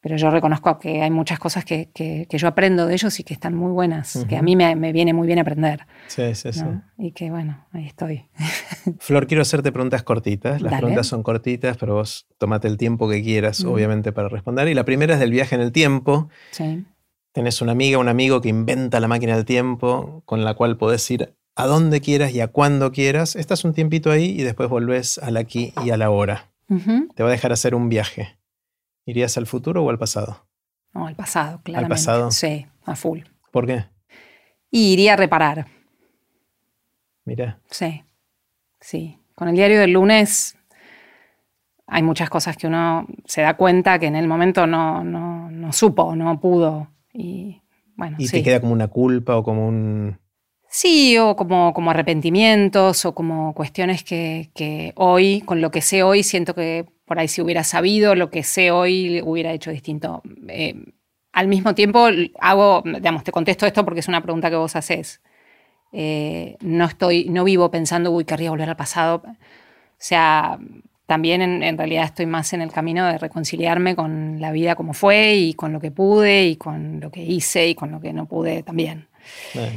B: pero yo reconozco que hay muchas cosas que, yo aprendo de ellos y que están muy buenas, que a mí me, viene muy bien aprender.
A: Sí, sí, sí.
B: Y que bueno, ahí estoy.
A: Flor, quiero hacerte preguntas cortitas. Las preguntas son cortitas, pero vos tomate el tiempo que quieras, obviamente, para responder. Y la primera es del viaje en el tiempo.
B: Sí.
A: Tenés una amiga, un amigo que inventa la máquina del tiempo con la cual podés ir a donde quieras y a cuando quieras. Estás un tiempito ahí y después volvés al aquí y a la hora. Te va a dejar hacer un viaje. ¿Irías al futuro o al pasado?
B: No, al pasado, claramente.
A: ¿Al pasado?
B: Sí, a full.
A: ¿Por qué?
B: Y iría a reparar.
A: Mira.
B: Sí, sí. Con el diario del lunes hay muchas cosas que uno se da cuenta que en el momento no, no, no supo, no pudo. Y bueno.
A: ¿Y te queda como una culpa o como un.
B: Sí, o como, como arrepentimientos o como cuestiones que, hoy, con lo que sé hoy, siento que por ahí si hubiera sabido lo que sé hoy, hubiera hecho distinto. Eh, al mismo tiempo, hago, digamos, te contesto esto porque es una pregunta que vos haces. Eh, no estoy, no vivo pensando, uy, querría volver al pasado. O sea, también en, realidad estoy más en el camino de reconciliarme con la vida como fue y con lo que pude y con lo que hice y con lo que no pude también.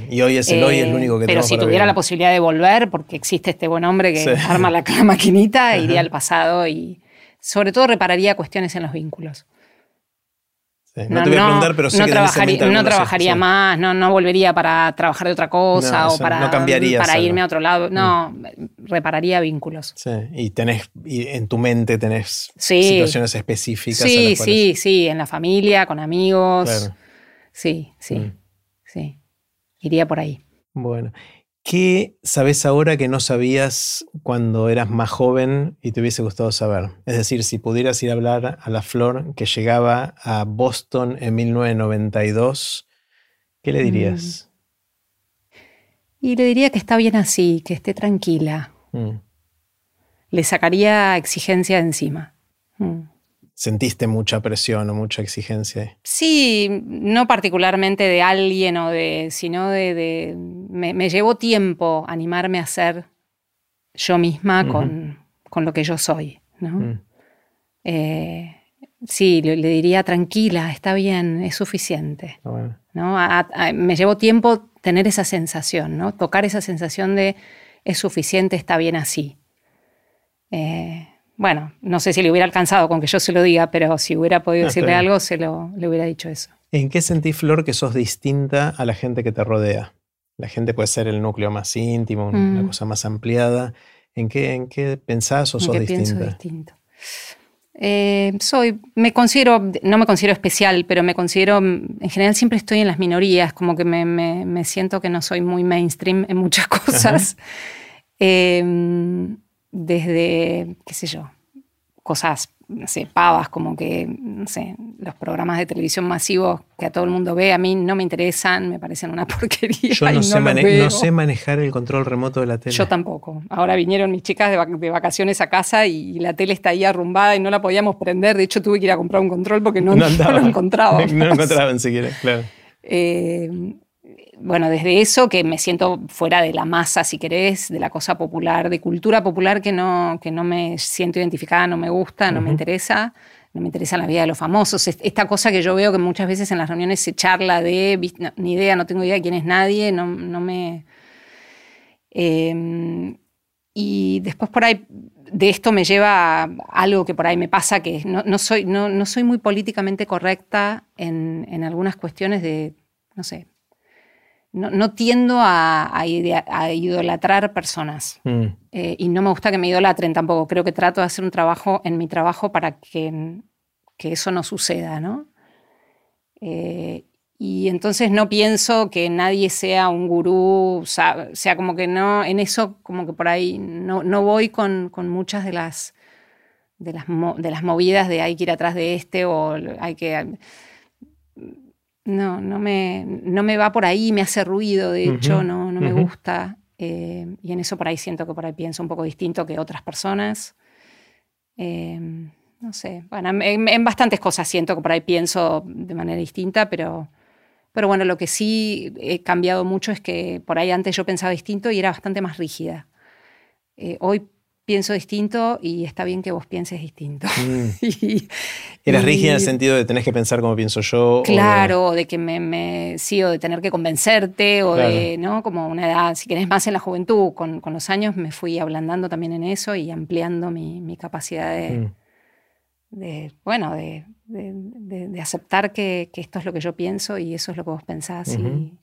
A: Y hoy es el hoy, es lo único que
B: Pero si tuviera la posibilidad de volver, porque existe este buen hombre que arma la, maquinita, iría al pasado y sobre todo repararía cuestiones en los vínculos.
A: no, te voy a preguntar, pero
B: no trabajaría, no trabajaría más, no, no volvería para trabajar de otra cosa o para, para irme a otro lado. No, mm. repararía vínculos.
A: Sí, y tenés y en tu mente tenés situaciones específicas.
B: Sí, sí, sí, en la familia, con amigos. Sí, sí, mm. Iría por ahí.
A: Bueno, ¿Qué sabes ahora que no sabías cuando eras más joven y te hubiese gustado saber? Es decir, si pudieras ir a hablar a la flor que llegaba a Boston en 1992, ¿qué le dirías?
B: Mm. Y le diría que está bien así, que esté tranquila. Mm. Le sacaría exigencia de encima.
A: Sentiste mucha presión o mucha exigencia.
B: Sí, no particularmente de alguien o de, sino de, me, llevó tiempo animarme a ser yo misma con, lo que yo soy, ¿no? Mm. Eh, sí, le, diría tranquila, está bien, es suficiente. ¿no? me llevó tiempo tener esa sensación, ¿no? Tocar esa sensación de es suficiente, está bien así. Eh, bueno, no sé si le hubiera alcanzado con que yo se lo diga, pero si hubiera podido ah, decirle algo, se lo, le hubiera dicho eso.
A: ¿En qué sentís, Flor, que sos distinta a la gente que te rodea? La gente puede ser el núcleo más íntimo, una mm. cosa más ampliada. ¿En qué, en qué pensás o sos ¿En qué distinta? Pienso distinto.
B: Eh, soy, me considero, no me considero especial, pero me considero, en general siempre estoy en las minorías, como que me, me, siento que no soy muy mainstream en muchas cosas. Eh, desde, qué sé yo, cosas, no sé, pavas, como que, no sé, los programas de televisión masivos que a todo el mundo ve, a mí no me interesan, me parecen una porquería.
A: Yo no, sé, no sé, manejar el control remoto de la tele.
B: Yo tampoco. Ahora vinieron mis chicas de, vacaciones a casa y la tele está ahí arrumbada y no la podíamos prender. De hecho, tuve que ir a comprar un control porque no, lo encontraba.
A: no lo encontraban siquiera, claro.
B: Eh, bueno, desde eso que me siento fuera de la masa, si querés, de la cosa popular, de cultura popular que no, que no me siento identificada, no me gusta, no me interesa, no me interesa la vida de los famosos. Esta cosa que yo veo que muchas veces en las reuniones se charla de, ni idea, no tengo idea quién es nadie, no, me... Em, y después por ahí de esto me lleva a algo que por ahí me pasa, que no, soy, no, soy muy políticamente correcta en, en algunas cuestiones de, no sé, no, tiendo a, idolatrar personas. Mm. Eh, y no me gusta que me idolatren tampoco. Creo que trato de hacer un trabajo en mi trabajo para que, eso no suceda, ¿no? Eh, y entonces no pienso que nadie sea un gurú, o sea, como que no, en eso como que por ahí no, voy con, muchas de las, de las, de las movidas de hay que ir atrás de este o hay que no, no me, no me va por ahí, me hace ruido, de hecho, no, no me gusta. Eh, y en eso por ahí siento que por ahí pienso un poco distinto que otras personas. Em, no sé, bueno, en, bastantes cosas siento que por ahí pienso de manera distinta, pero, pero bueno, lo que sí he cambiado mucho es que por ahí antes yo pensaba distinto y era bastante más rígida. Eh, hoy pienso distinto y está bien que vos pienses distinto. Mm.
A: ¿Eras rígida en el sentido de tenés que pensar como pienso yo?
B: Claro, de... que me, me, sí, o de tener que convencerte, o de, ¿no? Como una edad, si querés más en la juventud, con, con, los años me fui ablandando también en eso y ampliando mi, mi capacidad de, mm. de bueno, de, de aceptar que, que, esto es lo que yo pienso y eso es lo que vos pensás. y,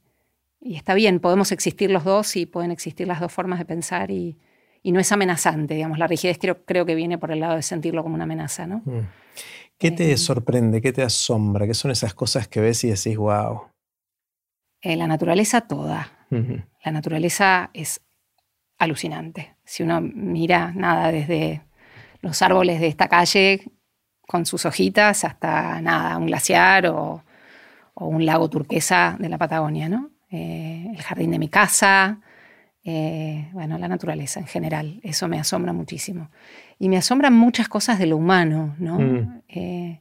B: y está bien, podemos existir los dos y pueden existir las dos formas de pensar y y no es amenazante, digamos. La rigidez creo, creo que viene por el lado de sentirlo como una amenaza, ¿no? Mm.
A: ¿Qué te eh, sorprende? ¿Qué te asombra? ¿Qué son esas cosas que ves y decís, wow?
B: Eh, la naturaleza toda. La naturaleza es alucinante. Si uno mira nada desde los árboles de esta calle con sus hojitas hasta nada, un glaciar o, un lago turquesa de la Patagonia, ¿no? Eh, el jardín de mi casa, eh, bueno, la naturaleza en general, eso me asombra muchísimo. Y me asombran muchas cosas de lo humano, ¿no? Mm. Eh,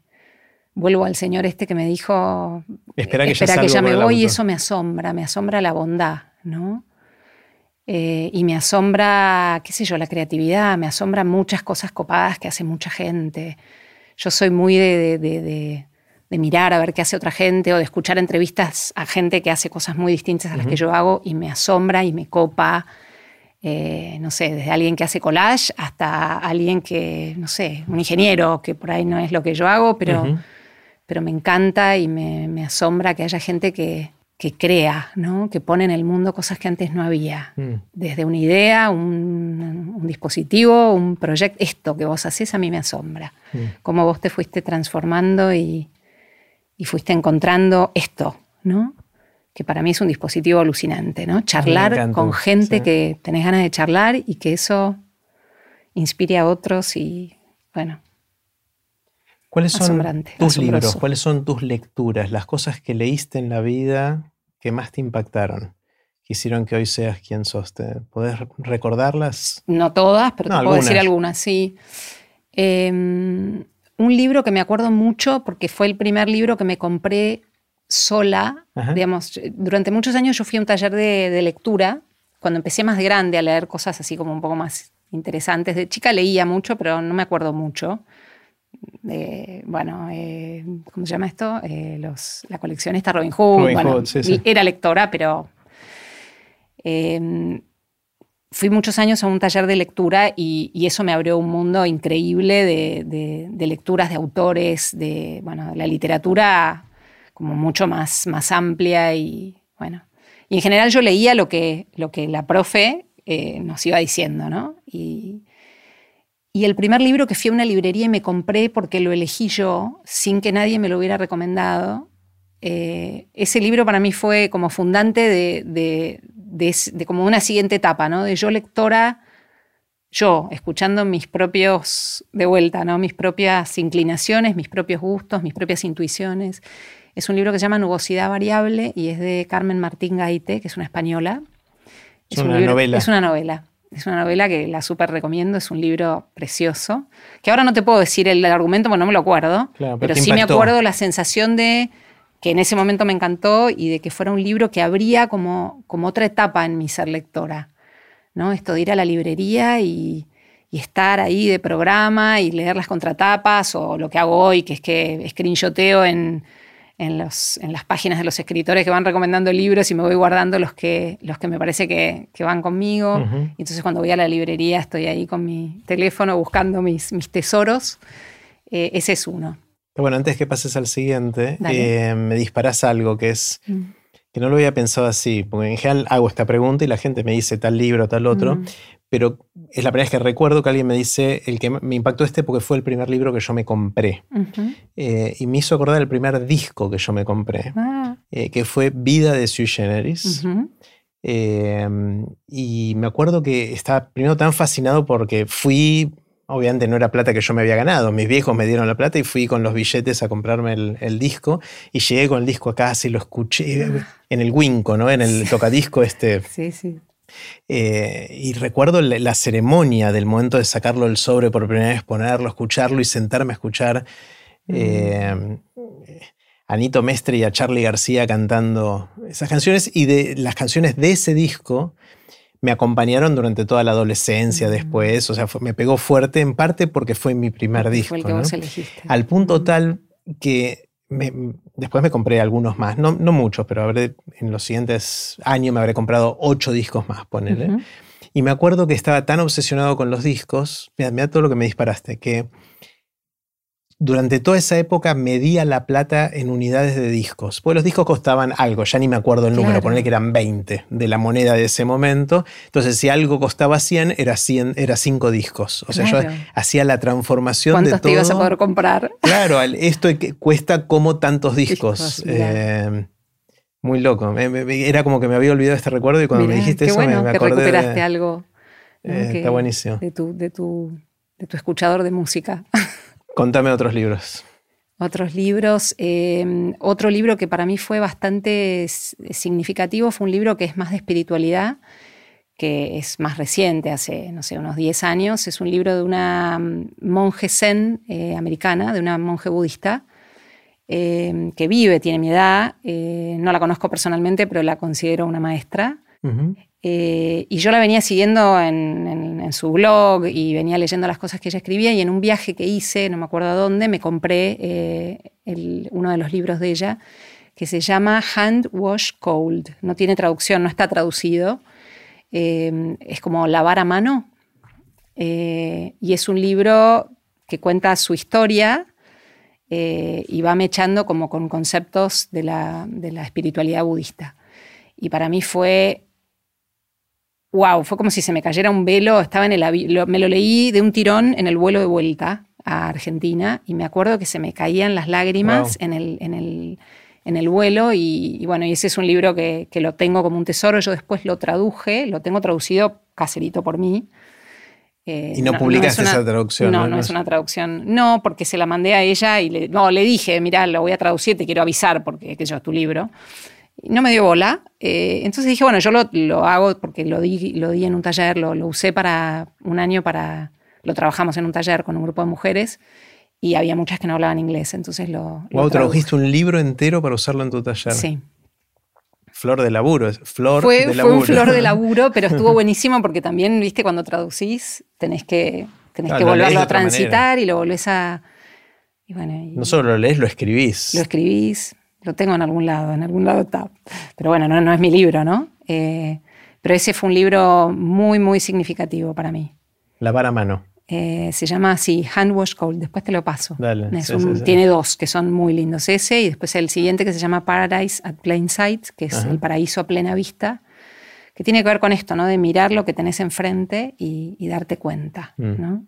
B: vuelvo al señor este que me dijo,
A: espera que, ya, me voy
B: y eso me asombra, me asombra la bondad, ¿no? Eh, y me asombra, qué sé yo, la creatividad, me asombra muchas cosas copadas que hace mucha gente. Yo soy muy de, mirar a ver qué hace otra gente o de escuchar entrevistas a gente que hace cosas muy distintas a las que yo hago y me asombra y me copa. Eh, no sé, desde alguien que hace collage hasta alguien que, no sé, un ingeniero, que por ahí no es lo que yo hago, pero, pero me encanta y me asombra que haya gente que, que crea, ¿no? que pone en el mundo cosas que antes no había. Mm. Desde una idea, un, dispositivo, un proyecto. Esto que vos haces a mí me asombra. Mm. Cómo vos te fuiste transformando y, fuiste encontrando esto, ¿no? que para mí es un dispositivo alucinante. ¿no? Charlar con gente que tenés ganas de charlar y que eso inspire a otros y bueno.
A: ¿Cuáles son tus libros? ¿Cuáles son tus lecturas? Las cosas que leíste en la vida que más te impactaron, que hicieron que hoy seas quien sos. ¿Podés recordarlas?
B: No todas, pero te puedo decir algunas, sí. Em, un libro que me acuerdo mucho porque fue el primer libro que me compré sola. Digamos, durante muchos años yo fui a un taller de, de lectura. Cuando empecé más grande a leer cosas así como un poco más interesantes. De chica leía mucho, pero no me acuerdo mucho bueno, eh, ¿cómo se llama esto? Eh, la colección esta Robin Hood. bueno, Era lectora, pero fui muchos años a un taller de lectura y, eso me abrió un mundo increíble de, lecturas de autores, de bueno, la literatura como mucho más, más amplia y bueno. Y en general yo leía lo que, lo que la profe eh, nos iba diciendo, ¿no? Y, y el primer libro que fui a una librería y me compré porque lo elegí yo, sin que nadie me lo hubiera recomendado, eh, ese libro para mí fue como fundante de, como una siguiente etapa, ¿no? De yo lectora, yo, escuchando mis propios, de vuelta, ¿no? Mis propias inclinaciones, mis propios gustos, mis propias intuiciones. Es un libro que se llama Nubosidad Variable y es de Carmen Martín Gaite, que es una española.
A: Es, una novela.
B: Es una novela. Es una novela que la súper recomiendo, es un libro precioso. Que ahora no te puedo decir el, argumento porque no me lo acuerdo, pero, sí me acuerdo la sensación de que en ese momento me encantó y de que fuera un libro que abría como, como otra etapa en mi ser lectora. ¿no? Esto de ir a la librería y, y estar ahí de programa y leer las contratapas o lo que hago hoy, que es que screenshoteo en en, los, en las páginas de los escritores que van recomendando libros y me voy guardando los que, los que me parece que, que van conmigo. entonces cuando voy a la librería estoy ahí con mi teléfono buscando mis, mis tesoros. Eh, ese es uno.
A: Bueno, antes que pases al siguiente, eh, me disparas algo que es... Mm. que no lo había pensado así, porque en general hago esta pregunta y la gente me dice tal libro, tal otro, mm pero es la primera vez que recuerdo que alguien me dice el que me impactó este porque fue el primer libro que yo me compré. Eh, y me hizo acordar el primer disco que yo me compré, ah. eh, que fue Vida de Sui Generis. Eh, y me acuerdo que estaba primero tan fascinado porque fui, obviamente no era plata que yo me había ganado, mis viejos me dieron la plata y fui con los billetes a comprarme el, el disco y llegué con el disco a casa y lo escuché ah. en el Winco, ¿no? En el tocadisco este.
B: Sí, sí
A: eh, y recuerdo la, ceremonia del momento de sacarlo del sobre por primera vez, ponerlo, escucharlo y sentarme a escuchar mm. eh, a Anito Mestre y a Charlie García cantando esas canciones. Y de las canciones de ese disco me acompañaron durante toda la adolescencia mm. después. O sea, me pegó fuerte en parte porque fue mi primer disco. Al punto tal que después me compré algunos más, no, no muchos, pero habré, en los siguientes años me habré comprado ocho discos más, ponele. Y me acuerdo que estaba tan obsesionado con los discos, mira, mira todo lo que me disparaste, que durante toda esa época medía la plata en unidades de discos. Pues los discos costaban algo, ya ni me acuerdo el número, ponerle que eran 20 de la moneda de ese momento. Entonces, si algo costaba 100, era 100, era 5 discos. O sea, yo hacía la transformación de todo.
B: te ibas a poder comprar?
A: Claro, esto cuesta como tantos discos. Eh, muy loco. Era como que me había olvidado este recuerdo y cuando me dijiste eso me, acordé. Que
B: recuperaste algo.
A: Eh, está buenísimo.
B: De tu, de, tu, de tu escuchador de música.
A: Contame otros libros.
B: Otros libros. Em, otro libro que para mí fue bastante significativo fue un libro que es más de espiritualidad, que es más reciente, hace, no sé, unos 10 años. Es un libro de una mm, monje zen eh, americana, de una monje budista, em, que vive, tiene mi edad. Eh, no la conozco personalmente, pero la considero una maestra. Eh, y yo la venía siguiendo en, su blog y venía leyendo las cosas que ella escribía y en un viaje que hice, no me acuerdo a dónde, me compré eh, uno de los libros de ella que se llama Hand Wash Cold. No tiene traducción, no está traducido. Eh, es como lavar a mano. y es un libro que cuenta su historia y va mechando como con conceptos de la, de la espiritualidad budista. Y para mí fue wow, fue como si se me cayera un velo, estaba en el me lo leí de un tirón en el vuelo de vuelta a Argentina y me acuerdo que se me caían las lágrimas en, el, en, el, en, el, vuelo y, bueno, y ese es un libro que, que, lo tengo como un tesoro, yo después lo traduje, lo tengo traducido caserito por mí.
A: Eh, ¿Y no, publicaste esa traducción?
B: No, no, es una traducción. No, porque se la mandé a ella y le, no, le dije, mira, lo voy a traducir, te quiero avisar porque que yo, es tu libro no me dio bola. Eh, entonces dije, bueno, yo lo, hago porque lo di, lo di en un taller, lo, usé para un año para. Lo trabajamos en un taller con un grupo de mujeres y había muchas que no hablaban inglés, entonces lo.
A: Wow, tradujiste un libro entero para usarlo en tu taller.
B: Sí.
A: Flor de laburo, es flor
B: fue,
A: de laburo.
B: Fue un flor de laburo, pero estuvo buenísimo porque también, viste, cuando traducís tenés que, tenés que volverlo a transitar y lo volvés a.
A: no solo lo lees, lo escribís.
B: Lo escribís. Lo tengo en algún lado, en algún lado está. Pero bueno, no, no es mi libro, ¿no? Eh, pero ese fue un libro muy, muy significativo para mí.
A: Lavar a mano.
B: Eh, se llama así, Hand Wash Cold. Después te lo paso.
A: Dale,
B: Tiene dos que son muy lindos. Ese y después el siguiente que se llama Paradise at Plain Sight, que es el paraíso a plena vista, que tiene que ver con esto, ¿no? De mirar lo que tenés enfrente y, darte cuenta, mm. ¿no?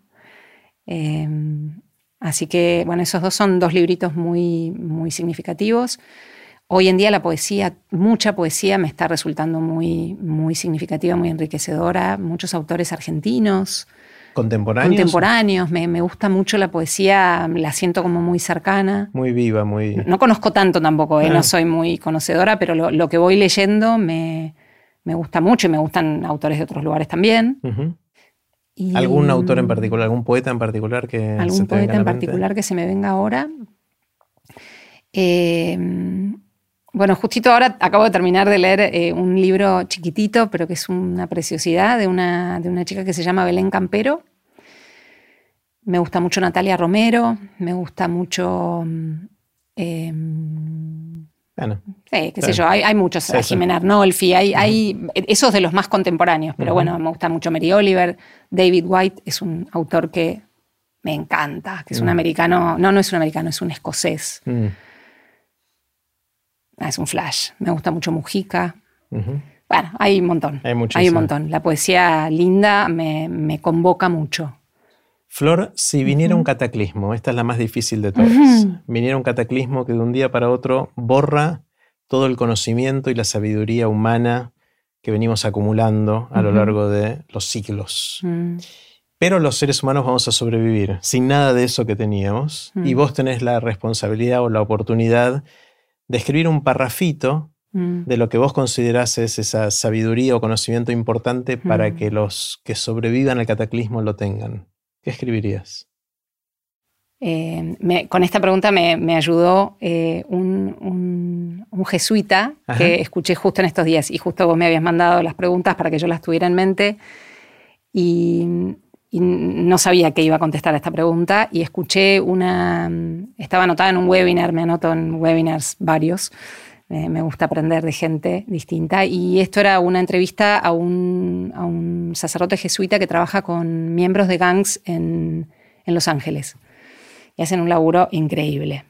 B: Em, Así que, bueno, esos dos son dos libritos muy, muy significativos. Hoy en día la poesía, mucha poesía me está resultando muy, muy significativa, muy enriquecedora. Muchos autores argentinos.
A: ¿Contemporáneos?
B: Contemporáneos. Me, me, gusta mucho la poesía, la siento como muy cercana.
A: Muy viva, muy...
B: No conozco tanto tampoco, ¿eh? no ah. soy muy conocedora, pero lo, que voy leyendo me, me, gusta mucho y me gustan autores de otros lugares también.
A: ¿Algún autor en particular, algún poeta en particular que...
B: Algún poeta en particular que se me venga ahora. Em, bueno, justito ahora acabo de terminar de leer eh, un libro chiquitito, pero que es una preciosidad, de una, de una chica que se llama Belén Campero. Me gusta mucho Natalia Romero, me gusta mucho... Eh, Sí, qué sé yo, hay, muchos, sí, Jimena Arnolfi, hay, hay, esos de los más contemporáneos, pero bueno, me gusta mucho Mary Oliver, David White es un autor que me encanta, que es un mm. americano, no, no es un americano, es un escocés. Mm. Ah, es un flash, me gusta mucho Mujica. Bueno, hay un montón. Hay, hay, un montón. La poesía linda me, me convoca mucho.
A: Flor, si viniera un cataclismo, esta es la más difícil de todas, viniera un cataclismo que de un día para otro borra todo el conocimiento y la sabiduría humana que venimos acumulando a lo largo de los siglos. Mm. Pero los seres humanos vamos a sobrevivir sin nada de eso que teníamos y mm. vos tenés la responsabilidad o la oportunidad de escribir un parrafito mm. de lo que vos considerás es esa sabiduría o conocimiento importante para que los que sobrevivan al cataclismo lo tengan. ¿Qué escribirías?
B: Eh, con esta pregunta me, ayudó eh, un, jesuita que escuché justo en estos días y justo vos me habías mandado las preguntas para que yo las tuviera en mente y, no sabía que iba a contestar a esta pregunta y escuché una, estaba anotada en un webinar, me anoto en webinars varios, me gusta aprender de gente distinta. Y esto era una entrevista a un, a un sacerdote jesuita que trabaja con miembros de gangs en, en Los Ángeles. Y hacen un laburo increíble.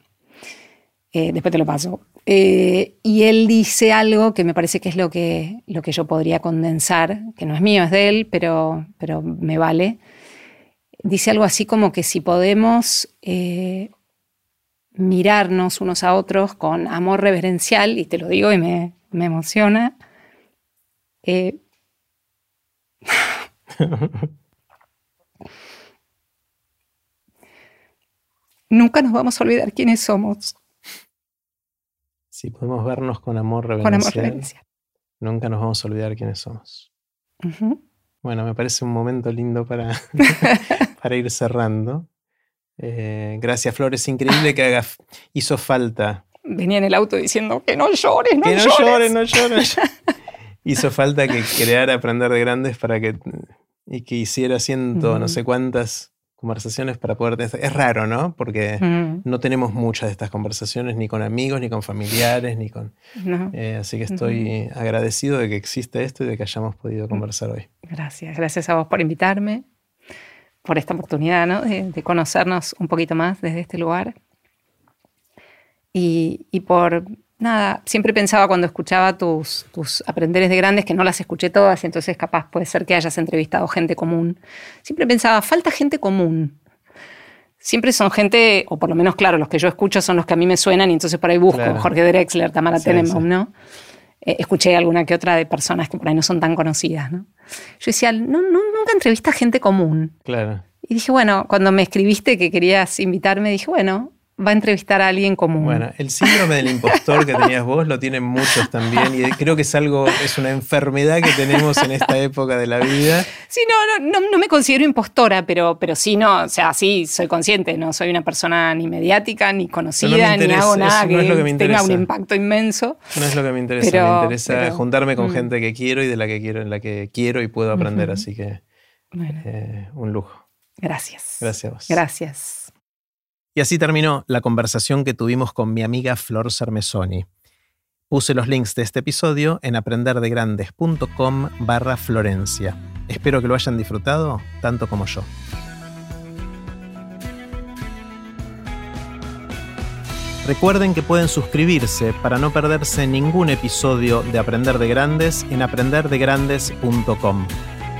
B: Eh, después te lo paso. Eh, y él dice algo que me parece que es lo que, lo que yo podría condensar, que no es mío, es de él, pero, pero me vale. Dice algo así como que si podemos eh, mirarnos unos a otros con amor reverencial, y te lo digo y me, emociona. nunca nos vamos a olvidar quiénes somos.
A: Si podemos vernos con amor reverencial, nunca nos vamos a olvidar quiénes somos. Bueno, me parece un momento lindo para, para ir cerrando. Eh, gracias, Flores. Increíble que haga, hizo falta.
B: Venía en el auto diciendo que no llores, no
A: que
B: no
A: llores. no llores, hizo falta que creara Aprender de Grandes para que y que hiciera ciento no sé cuántas conversaciones para poder tener... Es raro, ¿no? Porque no tenemos muchas de estas conversaciones ni con amigos, ni con familiares, ni con... Eh, así que estoy agradecido de que existe esto y de que hayamos podido conversar hoy.
B: Gracias, gracias a vos por invitarme, por esta oportunidad ¿no? de, conocernos un poquito más desde este lugar y, y por nada, siempre pensaba cuando escuchaba tus, tus aprenderes de grandes, que no las escuché todas, entonces capaz puede ser que hayas entrevistado gente común. Siempre pensaba, falta gente común. Siempre son gente, o por lo menos, claro, los que yo escucho son los que a mí me suenan y entonces por ahí busco Jorge Drexler, Tamara sí, ¿no? Eh, escuché alguna que otra de personas que por ahí no son tan conocidas, ¿no? Yo decía, no, nunca entrevista gente común.
A: Claro.
B: Y dije, bueno, cuando me escribiste que querías invitarme, dije, bueno, va a entrevistar a alguien común.
A: Bueno, el síndrome del impostor que tenías vos lo tienen muchos también y creo que es algo, es una enfermedad que tenemos en esta época de la vida.
B: Sí, no, no, no, me considero impostora, pero, pero sí, no, o sea, sí, soy consciente, no soy una persona ni mediática, ni conocida, ni hago nada que, tenga un impacto inmenso.
A: No es lo que me interesa, me interesa juntarme con mm. gente que quiero y de la que quiero, en la que quiero y puedo aprender, así que eh, un lujo.
B: Gracias.
A: Gracias a vos.
B: Gracias.
A: Y así terminó la conversación que tuvimos con mi amiga Flor Sarmesoni. Puse los links de este episodio en aprenderdegrandes.com barra Florencia. Espero que lo hayan disfrutado tanto como yo. Recuerden que pueden suscribirse para no perderse ningún episodio de Aprender de Grandes en aprenderdegrandes.com.